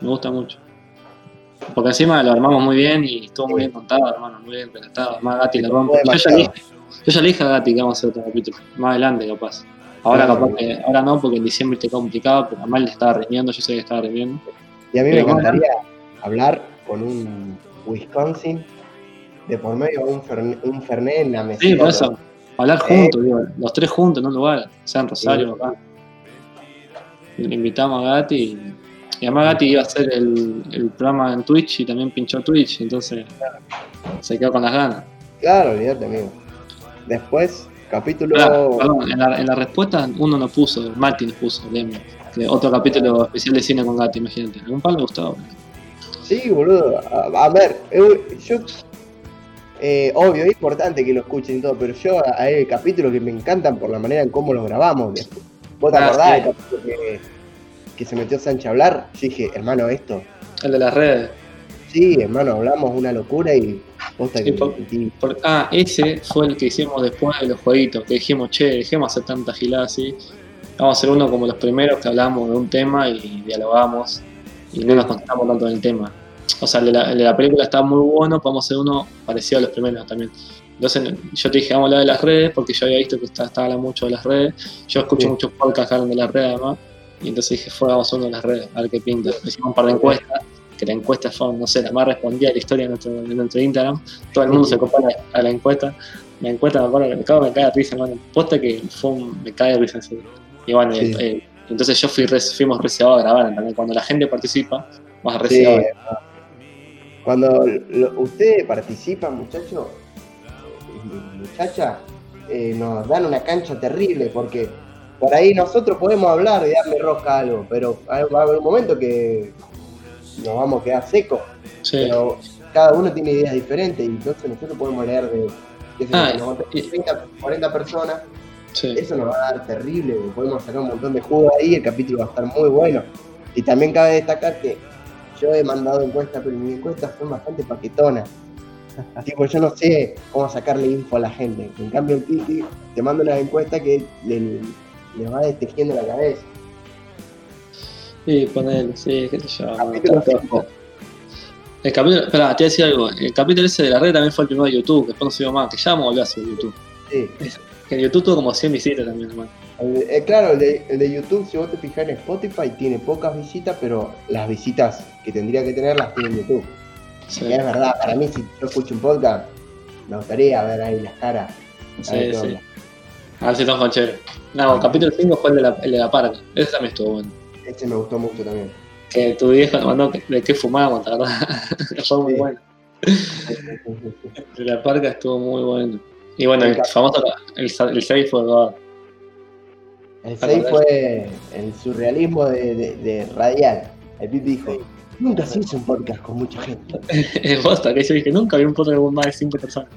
Me gusta mucho. Porque encima lo armamos muy bien y estuvo muy bien contado, hermano, muy bien relatado. Además, Gatti lo rompe. Yo ya, le dije, yo ya le dije a Gatti que vamos a hacer otro capítulo. Más adelante, capaz. Ahora Claro. capaz que, ahora no, porque en diciembre te complicado, pero además le estaba riñendo, yo sé que estaba riñendo. Y a mí me bueno. encantaría hablar con un Wisconsin de por medio un, un Fernet en la mesita. Sí, por eso, hablar Eh. juntos, digo, los tres juntos en un lugar, sea en Rosario o acá. Le invitamos a Gatti y, y además Gatti iba a hacer el, el programa en Twitch y también pinchó Twitch, entonces se quedó con las ganas. Claro, olvídate, amigo. Después, capítulo. Perdón, en la, en la respuesta uno nos puso, Mati nos puso, que otro capítulo especial de cine con Gatti, imagínate. A un palo le gustaba. Sí, boludo. A, a ver, eh, yo. eh, obvio, es importante que lo escuchen y todo, pero yo hay capítulos que me encantan por la manera en cómo los grabamos. ¿Vos te Ah, acordás sí. del capítulo que, que se metió Sánchez a hablar? Yo dije, hermano, esto. El de las redes. Sí, hermano, hablamos una locura y. Posta Sí, que por- me sentí- Por- ah, ese fue el que hicimos después de los jueguitos, que dijimos, che, dejemos hacer tanta gilada así. Vamos a hacer uno como los primeros que hablamos de un tema y dialogamos y no nos concentramos tanto en el tema. O sea, el de la, el de la película está muy bueno, podemos hacer uno parecido a los primeros también. Entonces yo te dije, vamos a hablar de las redes, porque yo había visto que está hablando mucho de las redes. Yo escucho Sí. muchos podcasts que hablan de las redes además. Y entonces dije, a uno de las redes, a ver qué pinta. Hicimos un par de encuestas, que la encuesta fue, no sé, la más respondida de la historia de nuestro, de nuestro Instagram. Todo el mundo se compara a la encuesta. La encuesta me acuerdo me cago, me cae de risa, hermano. Posta que fue un- me cae de risa. Y bueno, Sí. eh, entonces yo fui fuimos reservados a grabar también. Cuando la gente participa, vas a Sí, cuando lo- ustedes participan, muchachos, muchacha, eh, nos dan una cancha terrible porque por ahí nosotros podemos hablar y darle rosca a algo, pero va a haber un momento que nos vamos a quedar secos. Sí. Pero cada uno tiene ideas diferentes y entonces nosotros podemos leer de qué sé yo, Ah, nos contamos y- 30, 40 personas, sí. eso nos va a dar terrible, podemos sacar un montón de jugo ahí, el capítulo va a estar muy bueno. Y también cabe destacar que yo he mandado encuestas, pero mis encuestas son bastante paquetonas. tipo, yo no sé cómo sacarle info a la gente. En cambio, el Kiki te manda una encuesta que le, le va destejiendo la cabeza. Sí, ponele, sí, qué sé yo. Capítulo cinco. El capítulo, espera, te voy a decir algo. El capítulo ese de la red también fue el primero de YouTube, que después no subió más, que ya vamos a volver a subir YouTube. Sí. Que en YouTube tuvo como 100 visitas también, hermano. Eh, claro, el de, el de YouTube, si vos te fijas en Spotify, tiene pocas visitas, pero las visitas que tendría que tener las tiene en YouTube. Sí, Y es verdad, para mí, si yo escucho un podcast, me gustaría ver ahí las caras. sí, sí. A ver si estamos con chévere. No, el capítulo 5 fue el de la, el de la parca. Ese también estuvo bueno. Ese me gustó mucho también. Que tu viejo nos mandó de qué fumábamos, la verdad. fue muy bueno. El de la parca estuvo muy bueno. Y bueno, el famoso, el, el 6 fue God. El 6 fue el surrealismo de, de- de radial. El Pipi dijo, nunca se hizo un podcast con mucha gente. Es bosta, que yo dije, nunca vi un podcast con más de 5 personas.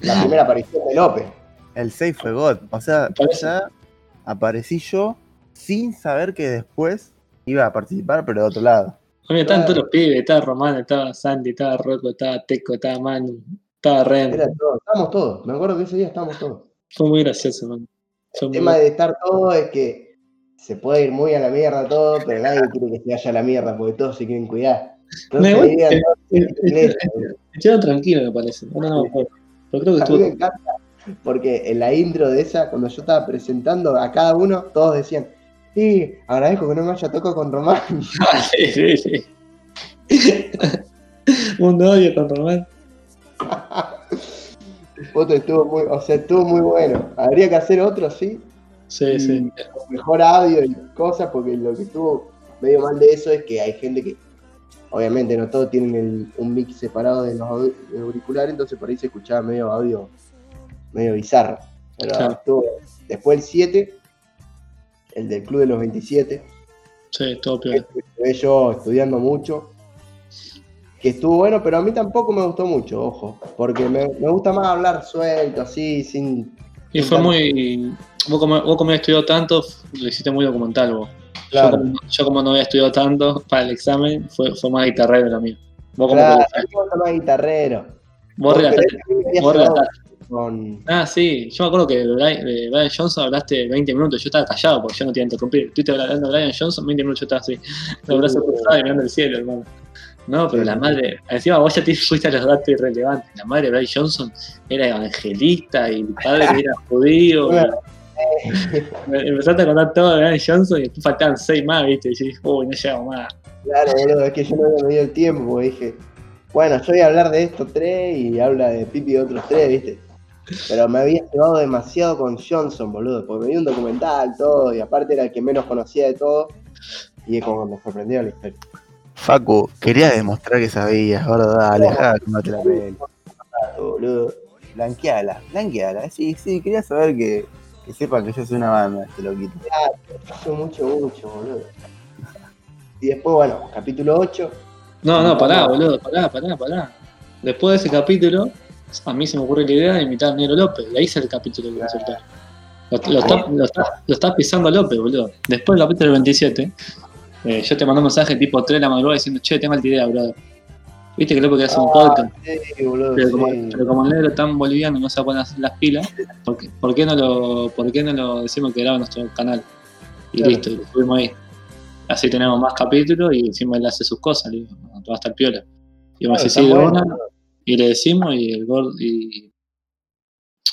La primera aparición de López. El 6 fue God. O sea, ya aparecí yo sin saber que después iba a participar, pero de otro lado. Oye, estaban todos los pibes, estaba Romano, estaba Sandy, estaba Rocco, estaba Teco, estaba Manu, estaba Ren. Era todo, estábamos todos. Me acuerdo que ese día estábamos todos. Fue muy gracioso, man. Fue El muy tema de estar todo es que se puede ir muy a la mierda todo, pero nadie quiere que se vaya a la mierda porque todos se quieren cuidar. Entonces, Me digan todos. Estuvo tranquilo, me parece. No me acuerdo. Pero creo que estuvo. Porque en la intro de esa, cuando yo estaba presentando a cada uno, todos decían, sí, agradezco que no me haya tocado con Román. sí, sí, sí. Un odio con Román. Otro estuvo muy, o sea, estuvo muy bueno. Habría que hacer otro, sí, Sí, sí. con mejor audio y cosas, porque lo que estuvo medio mal de eso es que hay gente que, obviamente, no todos tienen el- un mix separado de los auriculares, entonces por ahí se escuchaba medio audio, medio bizarro. Pero Claro. estuvo. Después el 7, el del Club de los 27, Sí, peor. estuve yo estudiando mucho. Que estuvo bueno, pero a mí tampoco me gustó mucho, ojo. Porque me, me gusta más hablar suelto, así, sin. Y fue muy. Vos como, vos como habías estudiado tanto, lo hiciste muy documental vos. Yo, Claro, como, yo como no había estudiado tanto para el examen, fue, fue más guitarrero lo mío. Vos como claro, que- más guitarrero. vos relataste. vos relataste. Con. Ah, sí, yo me acuerdo que de Brian, de Brian Johnson hablaste 20 minutos, yo estaba callado porque yo no te iba a interrumpir. Estuviste hablando de Brian Johnson, 20 minutos yo estaba así, los brazos cruzados y mirando el cielo, hermano. No, pero la madre, encima vos ya te fuiste a los datos irrelevantes. La madre de Brian Johnson era evangelista y el padre era judío. Empezaste a contar todo de Dwayne Johnson y después faltaban seis más, viste. Y yo dije, uy, no llegamos más. Claro, boludo, es que yo no había medido el tiempo, dije, bueno, yo voy a hablar de estos tres y habla de Pipi de otros tres, ¿viste? Pero me había llevado demasiado con Johnson, boludo, porque me vi un documental, todo, y aparte era el que menos conocía de todo, y es como que me sorprendió la historia. Facu, quería demostrar que sabías, dejá que no te la pele. Boludo. Blanqueala, blanqueala. Sí, sí, quería saber que, que sepan que yo soy una banda, este loquito. Hizo mucho, mucho, boludo. Y después, bueno, capítulo 8, No, no, pará, boludo, pará, pará, pará. Después de ese capítulo, a mí se me ocurre la idea de invitar a Negro López, y ahí es el capítulo que voy a soltar. Lo, lo está, lo, está, lo está pisando López, boludo. Después del capítulo 27, eh, yo te mandé un mensaje tipo 3 de la madrugada diciendo, che, tengo alta idea, brother. Viste que López quiere hacer un podcast, sí, boludo, pero como, sí. pero como el negro tan boliviano no se pone a las pilas, ¿por qué, por qué no, lo, ¿por qué no lo decimos que graba nuestro canal? Y Claro. listo, y lo subimos ahí. Así tenemos más capítulos y encima él hace sus cosas, le digo, va a estar piola. Y vamos a Claro, decir, está sí, bueno. Y le decimos y el Gord y,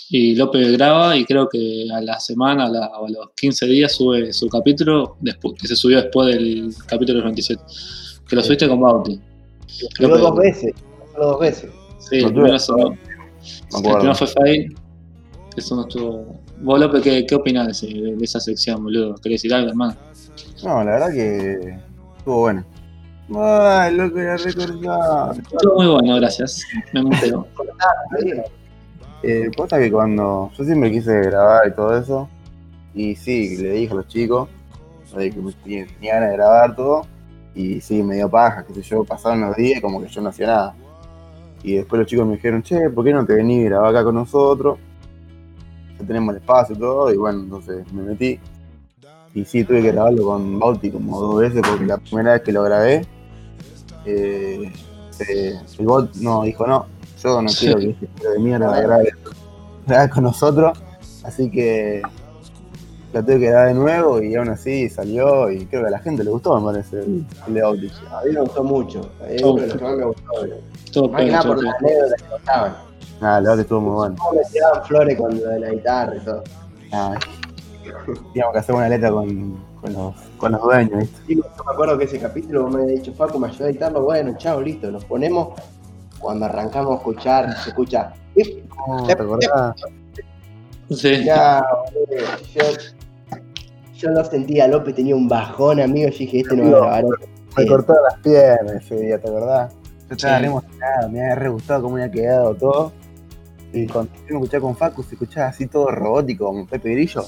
y López graba y creo que a la semana a la- o a los 15 días sube su capítulo después, que se subió después del capítulo 27 que lo subiste con Bauti López. dos veces, solo dos veces. sí, Lo el primero, el primero fue Fade eso no estuvo vos López ¿qué, qué opinás de esa sección boludo? ¿querés decir algo hermano? No, la verdad que estuvo bueno. Ay, loco, era recordado. estuvo muy bueno gracias me muteo Eh, pasa que cuando yo siempre quise grabar y todo eso, y sí, le dije a los chicos de que me tenía, tenía ganas de grabar todo, y sí, me dio paja, qué sé yo, pasaron los días y como que yo no hacía nada. Y después los chicos me dijeron, che, ¿por qué no te venís a grabar acá con nosotros? Ya tenemos el espacio y todo, y bueno, entonces me metí. Y sí, tuve que grabarlo con Bauti como dos veces, porque la primera vez que lo grabé, eh, eh, el bot no dijo no, yo no quiero que este de mierda la grabe, grabe con nosotros, así que la tuve que grabar de nuevo y aún así salió y creo que a la gente le gustó, me parece, el, el de Bauti. A mí me gustó mucho. Es Oh. uno de los que más me gustó, estuvo Más que nada por las anécdotas que contaban. Nada, el Bauti estuvo muy bueno. Me tiraban flores con lo de la guitarra y todo. Nada, teníamos que hacer una letra con, con, los, con los dueños, ¿viste? Sí, yo me acuerdo que ese capítulo vos me habías dicho, Facu, me ayudó a editarlo. Bueno, chao, listo, nos ponemos. Cuando arrancamos a escuchar, se escucha. "Ip, No, ¿Te acordás? sí. Ya, boludo, yo, yo lo sentía, López tenía un bajón, amigo. Yo dije, este no va a grabar. otro". Me Sí. cortó las piernas ese día, ¿te acordás? Yo estaba Sí. re emocionado, me había re gustado cómo había quedado todo. Y cuando me escuchaba con Facu, se escuchaba así todo robótico, como Pepe Grillo,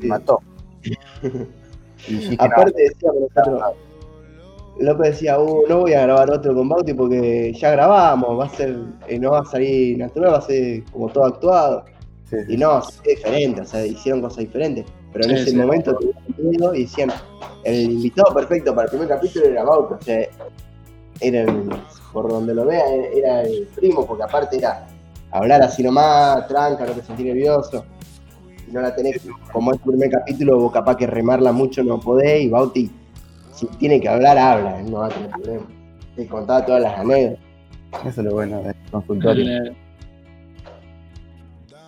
me mató. Y Aparte decíamos nosotros, López decía, uh, no voy a grabar otro con Bauti porque ya grabamos, va a ser, eh, no va a salir natural, va a ser como todo actuado. sí, sí. Y no, es diferente, o sea, hicieron cosas diferentes. Pero en Sí, ese momento tuvieron miedo y decían, el invitado perfecto para el primer capítulo era Bauti, o sea, era el- por donde lo vea, era el primo, porque aparte era hablar así nomás, tranca, no te sentí nervioso. Si no la tenés, como es tu primer capítulo, vos capaz que remarla mucho no podés, y Bauti, si tiene que hablar, habla, él no va a tener problema. Te contaba todas las anécdotas. Eso es lo bueno del consultorio. El, eh,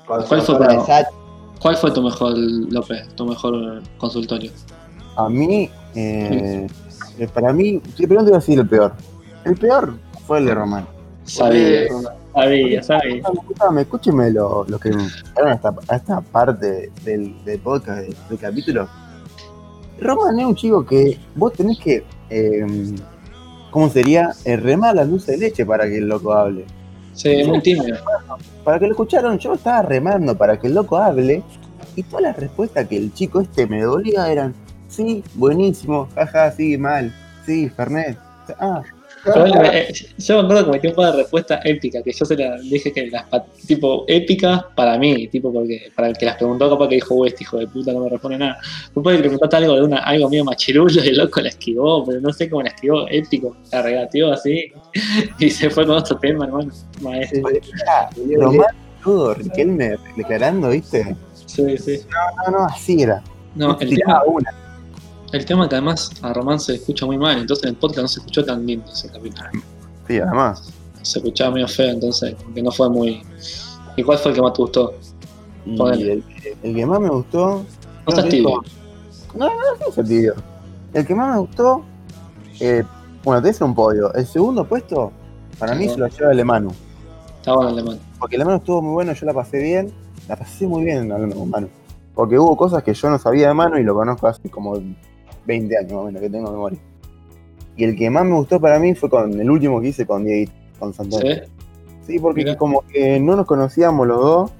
¿Cuál fue contó la de para- Sachi, ¿Cuál fue tu mejor, López, tu mejor consultorio? A mí, eh, eh, para mí, sí, pero no te iba a decir el peor. El peor fue el de Román. Sabía, sabía, sabía. Escúchame, escúcheme lo, lo que llegaron a esta, a esta parte del, del podcast, del, del capítulo. Roman es un chico que vos tenés que, eh, ¿cómo sería? Eh, remar la luz de leche para que el loco hable. Sí, muy tímido. Para que lo escucharon, yo estaba remando para que el loco hable y todas las respuestas que el chico este me dolía eran, sí, buenísimo, jaja, sí, mal, sí, Fernet. Ah, yo me acuerdo que metió un par de respuestas épicas, que yo se las dije que las tipo épicas para mí, tipo porque para el que las preguntó capaz que dijo, "Uy, este hijo de puta no me responde nada. Después le preguntaste algo de una, algo medio machirulo y el loco la esquivó, pero no sé cómo la esquivó, épico, la regateó así y se fue con otro tema, hermano. Maestro. Román, todo, Riquelme declarando, ¿viste? Sí, sí. No, no, así era. No, el Tiraba tema, una. El tema que además a Román se escucha muy mal, entonces en el podcast no se escuchó tan lindo ese capítulo. Sí, además. Se escuchaba medio feo, entonces que no fue muy. ¿Y cuál fue el que más te gustó? El, el que más me gustó. No seas tibio. No, no, no tibio. El que más me gustó. eh, bueno, te hice un podio. El segundo puesto, para mí se lo lleva el Manu. Está bueno el alemán. Porque el Manu estuvo muy bueno, yo la pasé bien. La pasé muy bien hablando con Manu. Porque hubo cosas que yo no sabía de Manu y lo conozco hace como 20 años más o menos que tengo memoria. Y el que más me gustó para mí fue con el último que hice con Diego, con Santoro. ¿Sí? Sí, porque Mirá. como que no nos conocíamos los dos.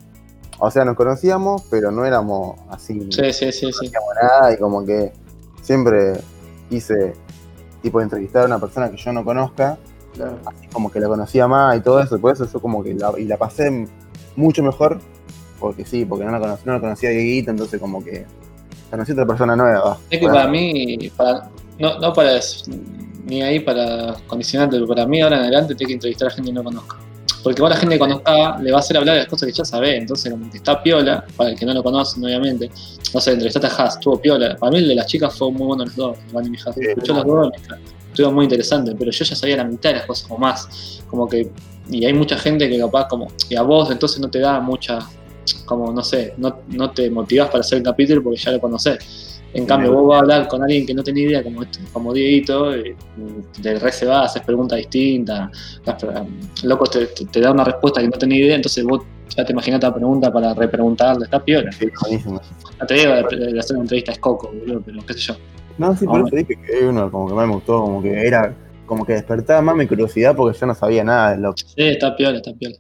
O sea, nos conocíamos, pero no éramos así. Sí, sí, sí, sí. nada y como que siempre quise tipo entrevistar a una persona que yo no conozca, Claro. así como que la conocía más y todo eso, por eso yo como que la, y la pasé mucho mejor, porque sí, porque no la conocí, no la conocía a Dieguito, entonces como que conocí otra persona nueva. Es que Bueno, para mí, para, no, no para ni ahí para condicionarte, pero para mí ahora en adelante tengo que entrevistar a gente que no conozca. Porque vos a la gente que conozca le va a hacer hablar de las cosas que ya sabe, entonces como que está piola, para el que no lo conoce, obviamente. No sé, entrevistaste a Haas, estuvo piola. Para mí el de las chicas fue muy bueno los dos, Iván y mi Haas. Sí, Escuché los dos, estuvo muy interesante, pero yo ya sabía la mitad de las cosas o más. Como que, y hay mucha gente que capaz como, y a vos entonces no te da mucha, como no sé, no, no te motivas para hacer el capítulo porque ya lo conocés. En cambio, vos vas a hablar con alguien que no tiene idea, como, este- como Dieguito, y de re se va, haces preguntas distintas, loco te, te- te da una respuesta que no tenés idea, entonces vos ya te imaginas la pregunta para repreguntarle, está piola. sí, buenísimo. No te digo de, hacer una entrevista es coco, boludo, pero qué sé yo. No, sí, por eso dije que es uno como que más me gustó, como que era, como que despertaba más mi curiosidad porque yo no sabía nada de lo Sí, está piola, está piola.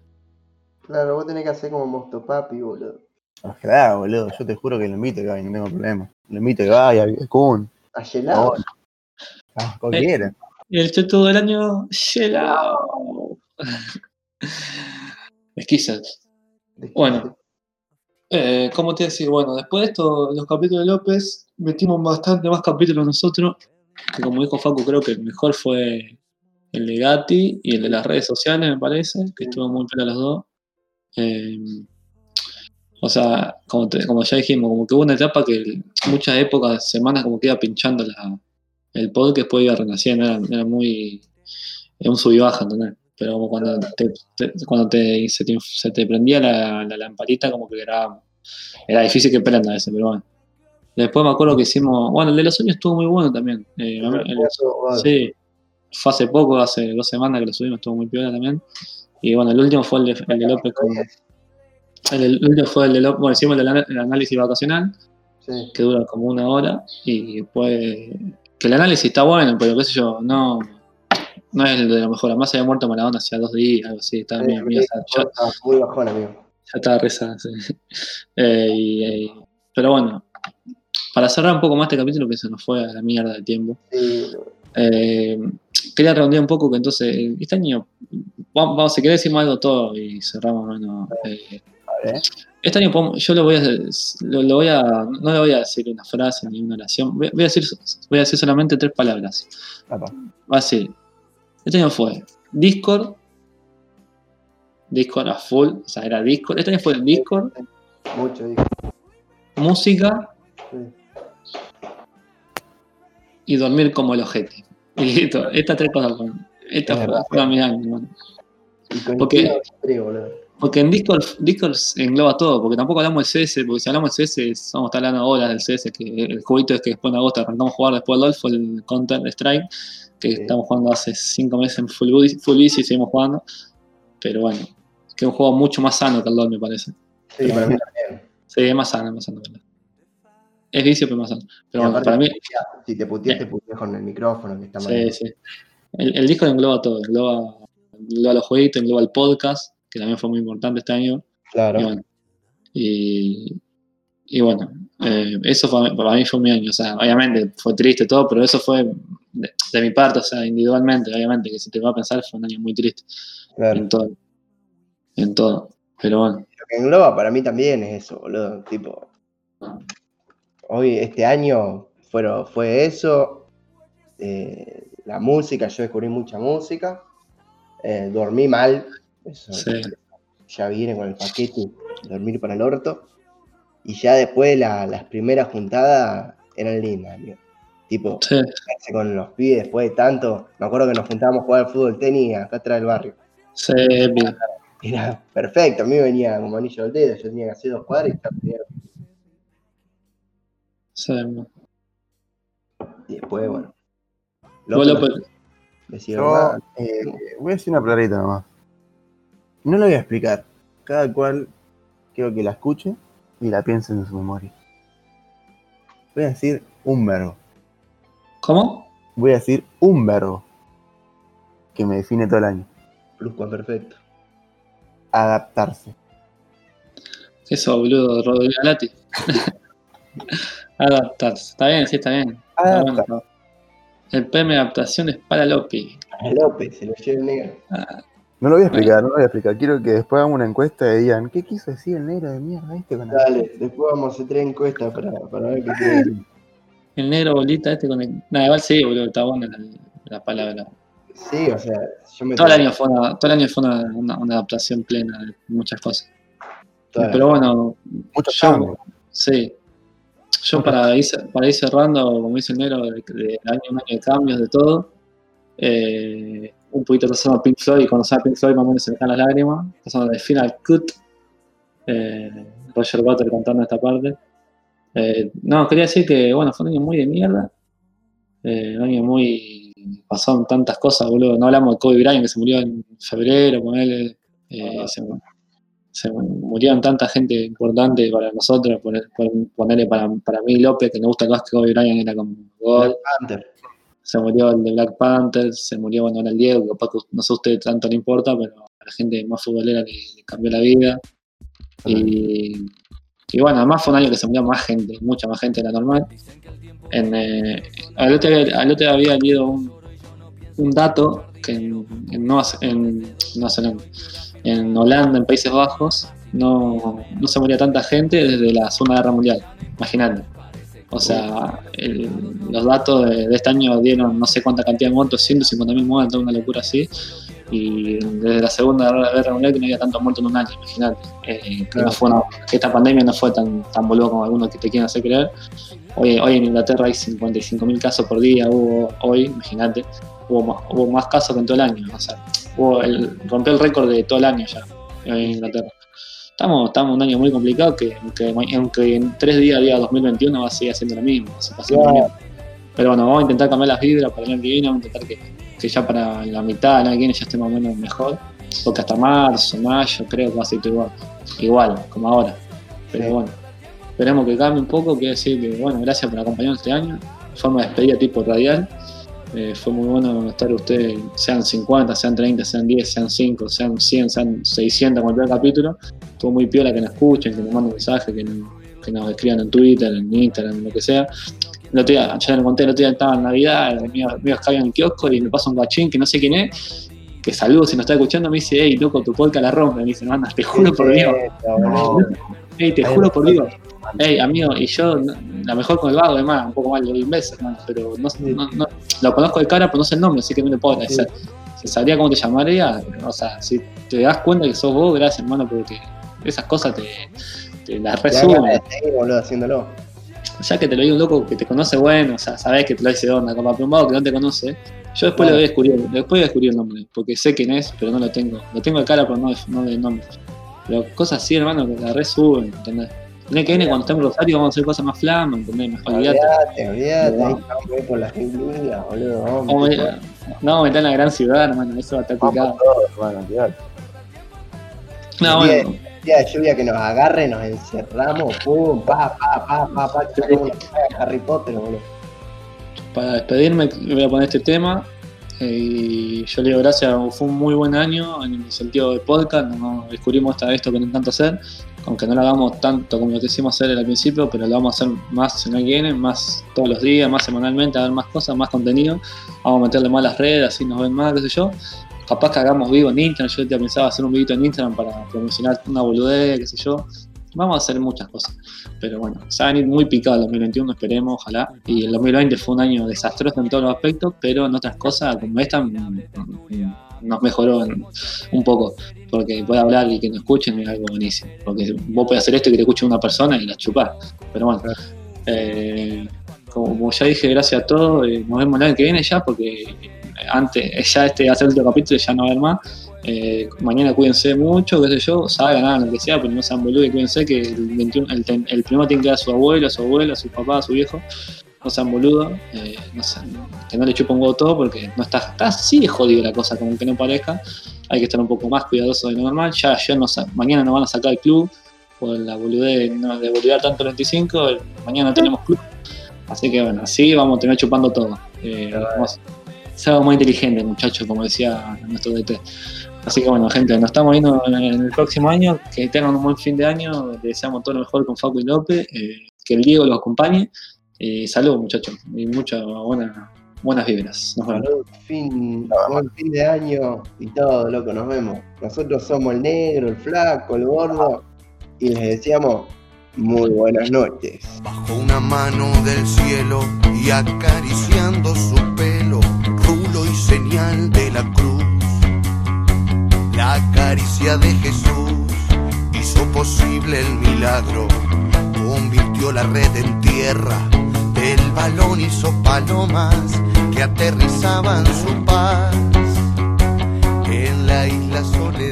Claro, vos tenés que hacer como Mostopapi, boludo. Claro, boludo, yo te juro que lo invito a que vaya, no tengo problema. Lo invito a que vaya, a Kun, A gelado. a cualquiera. Y el cheto del año, gelado. Esquizas. Bueno. Eh, ¿Cómo te decir? Bueno, después de esto, los capítulos de López, metimos bastante más capítulos nosotros. Que como dijo Facu, creo que el mejor fue el de Gatti y el de las redes sociales, me parece, que estuvo muy pena los dos. Eh, o sea, como, te- como ya dijimos, como que hubo una etapa que muchas épocas, semanas, como que iba pinchando la, el podcast, después iba renaciendo, era, era muy. Era un sub y baja, ¿entendés? Pero como cuando, te, te- cuando te, se, te, se te prendía la, la lamparita, como que grabábamos. Era difícil que prenda ese, pero bueno. Después me acuerdo que hicimos. Bueno, el de los sueños estuvo muy bueno también. Eh, el- Sí, fue hace poco, hace dos semanas que lo subimos, estuvo muy piola también. Y bueno, el último fue el de, el de López con. El, el último fue el de López, bueno, hicimos el, análisis vacacional, Sí. que dura como una hora, y después. Que el análisis está bueno, pero qué sé yo, no. No es el de lo mejor, además había muerto Maradona hacía dos días, algo así, estaba medio- medio- ya, Está muy bajón, amigo. ya estaba reza, sí. Eh, y, eh, pero bueno, para cerrar un poco más este capítulo, que se nos fue a la mierda de tiempo. Sí, Eh, quería redondear un poco que entonces, este año, vamos, si querés decimos algo todo y cerramos, bueno, eh, este año yo lo voy a, lo, lo voy a, no le voy a decir una frase ni una oración, voy, voy a decir, voy a decir solamente tres palabras. Apa. Va a decir, este año fue Discord, Discord a full, o sea, era Discord, este año fue Discord, mucho, dijo. música Sí. Y dormir como el ojete. Y listo, estas tres cosas fueron. Estas Es fueron, mis años, man. Y con Porque-. Porque en Discord, Discord engloba todo, porque tampoco hablamos del CS, porque si hablamos del CS, vamos a estar hablando horas del CS, que el jueguito es que después en agosto arrancamos a jugar después del LOL, fue el Counter Strike, que Sí. estamos jugando hace 5 meses en Full Bus- Full Easy y seguimos jugando. Pero bueno, que es un juego mucho más sano que el LOL, me parece. Sí, para mí también. Sí, es más sano, es más sano. ¿verdad? Es vicio, pero más sano. Pero Y bueno, para mí, Si te puteas, te puteas con el micrófono, que está mal. sí, sí. El, el Discord engloba todo, engloba, engloba los jueguitos, engloba el podcast, que también fue muy importante este año. Y Claro. bueno, y, y bueno, eh, eso fue, para mí fue mi año. O sea, obviamente fue triste todo, pero eso fue de, de mi parte, o sea, individualmente, obviamente, que si te va a pensar fue un año muy triste claro. en todo. En todo. Pero bueno, Lo que engloba para mí también es eso, boludo. Tipo, hoy, este año fueron, fue eso. eh, la música, yo descubrí mucha música. eh, dormí mal. Eso, Sí. Ya viene con el paquete, dormir para el orto. Y ya después la- las primeras juntadas eran lindas, amigo. Tipo, sí, con los pibes después de tanto. Me acuerdo que nos juntábamos a jugar al fútbol tenis acá atrás del barrio. sí, bien. era perfecto. A mí venía como anillo al dedo, yo tenía que hacer dos cuadras y ya tenía- Sí, Y después, bueno. Vos, López decía, Yo "Ah, eh, voy a decir una palabra nomás. No lo voy a explicar. Cada cual quiero que la escuche y la piense en su memoria. Voy a decir un verbo. ¿Cómo? Voy a decir un verbo que me define todo el año. pluscuamperfecto. Adaptarse. Eso, boludo, Rodrigo Lati. Adaptarse. Está bien, sí, está bien. Está Adaptar. bueno. El premio de adaptación es para Lopi. A López, se lo lleva el negro. No lo voy a explicar, no lo voy a explicar. Quiero que después hagamos una encuesta y digan, ¿qué quiso decir el negro de mierda este con la- Dale, después vamos a hacer tres encuestas para, para ver qué quiere decir. El negro bolita este con el. Nada, igual sí, boludo, está buena la, la palabra. Sí, o sea, yo me Todo el año fue una, todo el año fue una, una- una adaptación plena de muchas cosas. Pero bueno, Muchos yo- sí. Yo para ir, para ir cerrando, como dice el negro, de, de año en año de cambios, de todo, eh, un poquito pasando a Pink Floyd, y cuando sale Pink Floyd más o menos se me caen las lágrimas, pasando de Final Cut, eh, Roger Waters cantando esta parte. Eh, no, quería decir que, bueno, fue un año muy de mierda, eh, un año muy... pasaron tantas cosas, boludo, no hablamos de Kobe Bryant que se murió en febrero, ponele, eh, se, se murieron tanta gente importante para nosotros, poner, ponerle para, para mí López, que nos gusta el básquet, Kobe Bryant era como gol, se murió el de Black Panther, se murió bueno ahora el Diego, que capaz que no sé a usted tanto le importa, pero a la gente más futbolera le, le cambió la vida. Y, y bueno, además fue un año que se murió más gente, mucha más gente de la normal. En, eh, al, otro, al otro había leído un, un dato que en, en, en, Nueva Zelanda, en Holanda, en Países Bajos, no, no se moría tanta gente desde la Segunda Guerra Mundial, imagínate. O sea, el- los datos de, de este año dieron no sé cuánta cantidad de muertos, 150.000 muertos, una locura así. Y desde la Segunda Guerra Mundial que no había tantos muertos en un año, imagínate. Eh, que, no fue una- esta pandemia no fue tan, tan boludo como algunos que te quieren hacer creer. Hoy, hoy en Inglaterra hay 55.000 casos por día, hubo hoy, imagínate. Hubo más, hubo más casos que en todo el año. O sea, hubo el- rompió el récord de todo el año ya en Inglaterra. Estamos, estamos en un año muy complicado que, que aunque en tres días, día 2021, va a seguir haciendo lo mismo. va a seguir haciendo lo mismo. Pero bueno, vamos a intentar cambiar las vibras para el año que viene, vamos a intentar que, que ya para la mitad del año que viene ya esté más o menos mejor. Porque hasta marzo, mayo, creo que va a ser igual, igual como ahora. Pero Sí. bueno, esperemos que cambie un poco. Quiero decir que, bueno, gracias por acompañarnos este año. Fue una despedida tipo radial. Eh, fue muy bueno estar ustedes, sean 50, sean 30, sean 10, sean 5, sean 100, sean 600, cualquier capítulo. Estuvo muy piola que nos escuchen, que nos manden mensajes, que, nos- que nos escriban en Twitter, en Instagram, lo que sea. El otro día, ya le conté, el otro día estaba en Navidad, el mío, mío Skype en el kiosco y me pasa un guachín que no sé quién es, que saludo si nos está escuchando, me dice, hey, loco, tu podcast la rompe. Me dice, no, anda, te juro por Dios. Hey, te juro por Dios. Hey, amigo, y yo, la mejor con el vago, además, un poco mal de imbécil, hermano, pero no, no, no- lo conozco de cara, pero no sé el nombre, así que no le puedo agradecer. Si sabría cómo te llamaría, o sea, si te das cuenta que sos vos, gracias, hermano, porque esas cosas te, te las resumen. boludo, haciéndolo. Ya que te lo diga un loco que te conoce bueno, o sea, sabés que te lo dice de onda, como a un vago que no te conoce, yo después Claro. le voy a descubrir, después voy a descubrir el nombre, porque sé quién es, pero no lo tengo. Lo tengo de cara, pero no no de nombre. Pero cosas así, hermano, que la resuben, ¿entendés? El año que viene, cuando estemos en Rosario, vamos a hacer cosas más flamas, ¿entendés? Mejor olvidate. Olvídate, olvídate. No. Ahí a ir por las incluidas, boludo. Vamos, ir- No, meter en la gran ciudad, hermano, eso va a estar todos, hermano, olvidate. No, bueno, día de lluvia que nos agarre, nos encerramos, pum, pa, pa, pa, pa, pa, Harry Potter, boludo. para despedirme voy a poner este tema. eh, y yo le digo gracias, fue un muy buen año en el sentido de podcast, nos descubrimos esto que nos encanta hacer, aunque no lo hagamos tanto como lo quisimos hacer al principio, pero lo vamos a hacer más en el que viene, más todos los días, más semanalmente, a ver más cosas, más contenido, vamos a meterle más las redes, así nos ven más, qué sé yo. Capaz que hagamos vivo en Instagram, yo ya pensaba hacer un videito en Instagram para promocionar una boludez, qué sé yo. Vamos a hacer muchas cosas. Pero bueno, se va a venir muy picado el 2021, esperemos, ojalá. Y el 2020 fue un año desastroso en todos los aspectos, pero en otras cosas como esta mm, mm, nos mejoró en- un poco. Porque puede hablar y que nos escuchen es algo buenísimo. Porque vos podés hacer esto y que te escuche una persona y la chupás. Pero bueno, eh, como ya dije, gracias a todos. eh, nos vemos el año que viene ya porque antes, ya este hace el último capítulo ya no va a haber más. Eh, mañana cuídense mucho, qué sé yo, salgan, hagan lo que sea, pero no sean boludos y cuídense que el, 21, el, el primero tiene que dar a su abuelo, a su abuela, a su papá, a su viejo. No sean boludos, eh, no sean, que no le chupen un huevo todo porque no está, está así jodido la cosa, como que no parezca. Hay que estar un poco más cuidadoso de lo normal. Ya, ya no, mañana nos van a sacar el club por la boludez no, de boludear tanto el 25, mañana tenemos club. Así que bueno, así vamos a tener chupando todo. Eh, vamos, ser más inteligente, muchachos, como decía nuestro DT. Así que bueno, gente, nos estamos viendo en el próximo año. Que tengan un buen fin de año. Les deseamos todo lo mejor con Facu y López. Eh, que el Diego los acompañe. Eh, saludos, muchachos. Y muchas buenas vibras. Nos vemos. fin, buen fin de año y todo, loco. Nos vemos. Nosotros somos el negro, el flaco, el gordo. Y les deseamos muy buenas noches. Bajo una mano del cielo y acariciando su pelo, rulo y señal de la cruz la caricia de Jesús hizo posible el milagro, convirtió la red en tierra, el balón hizo palomas que aterrizaban su paz en la isla soledad.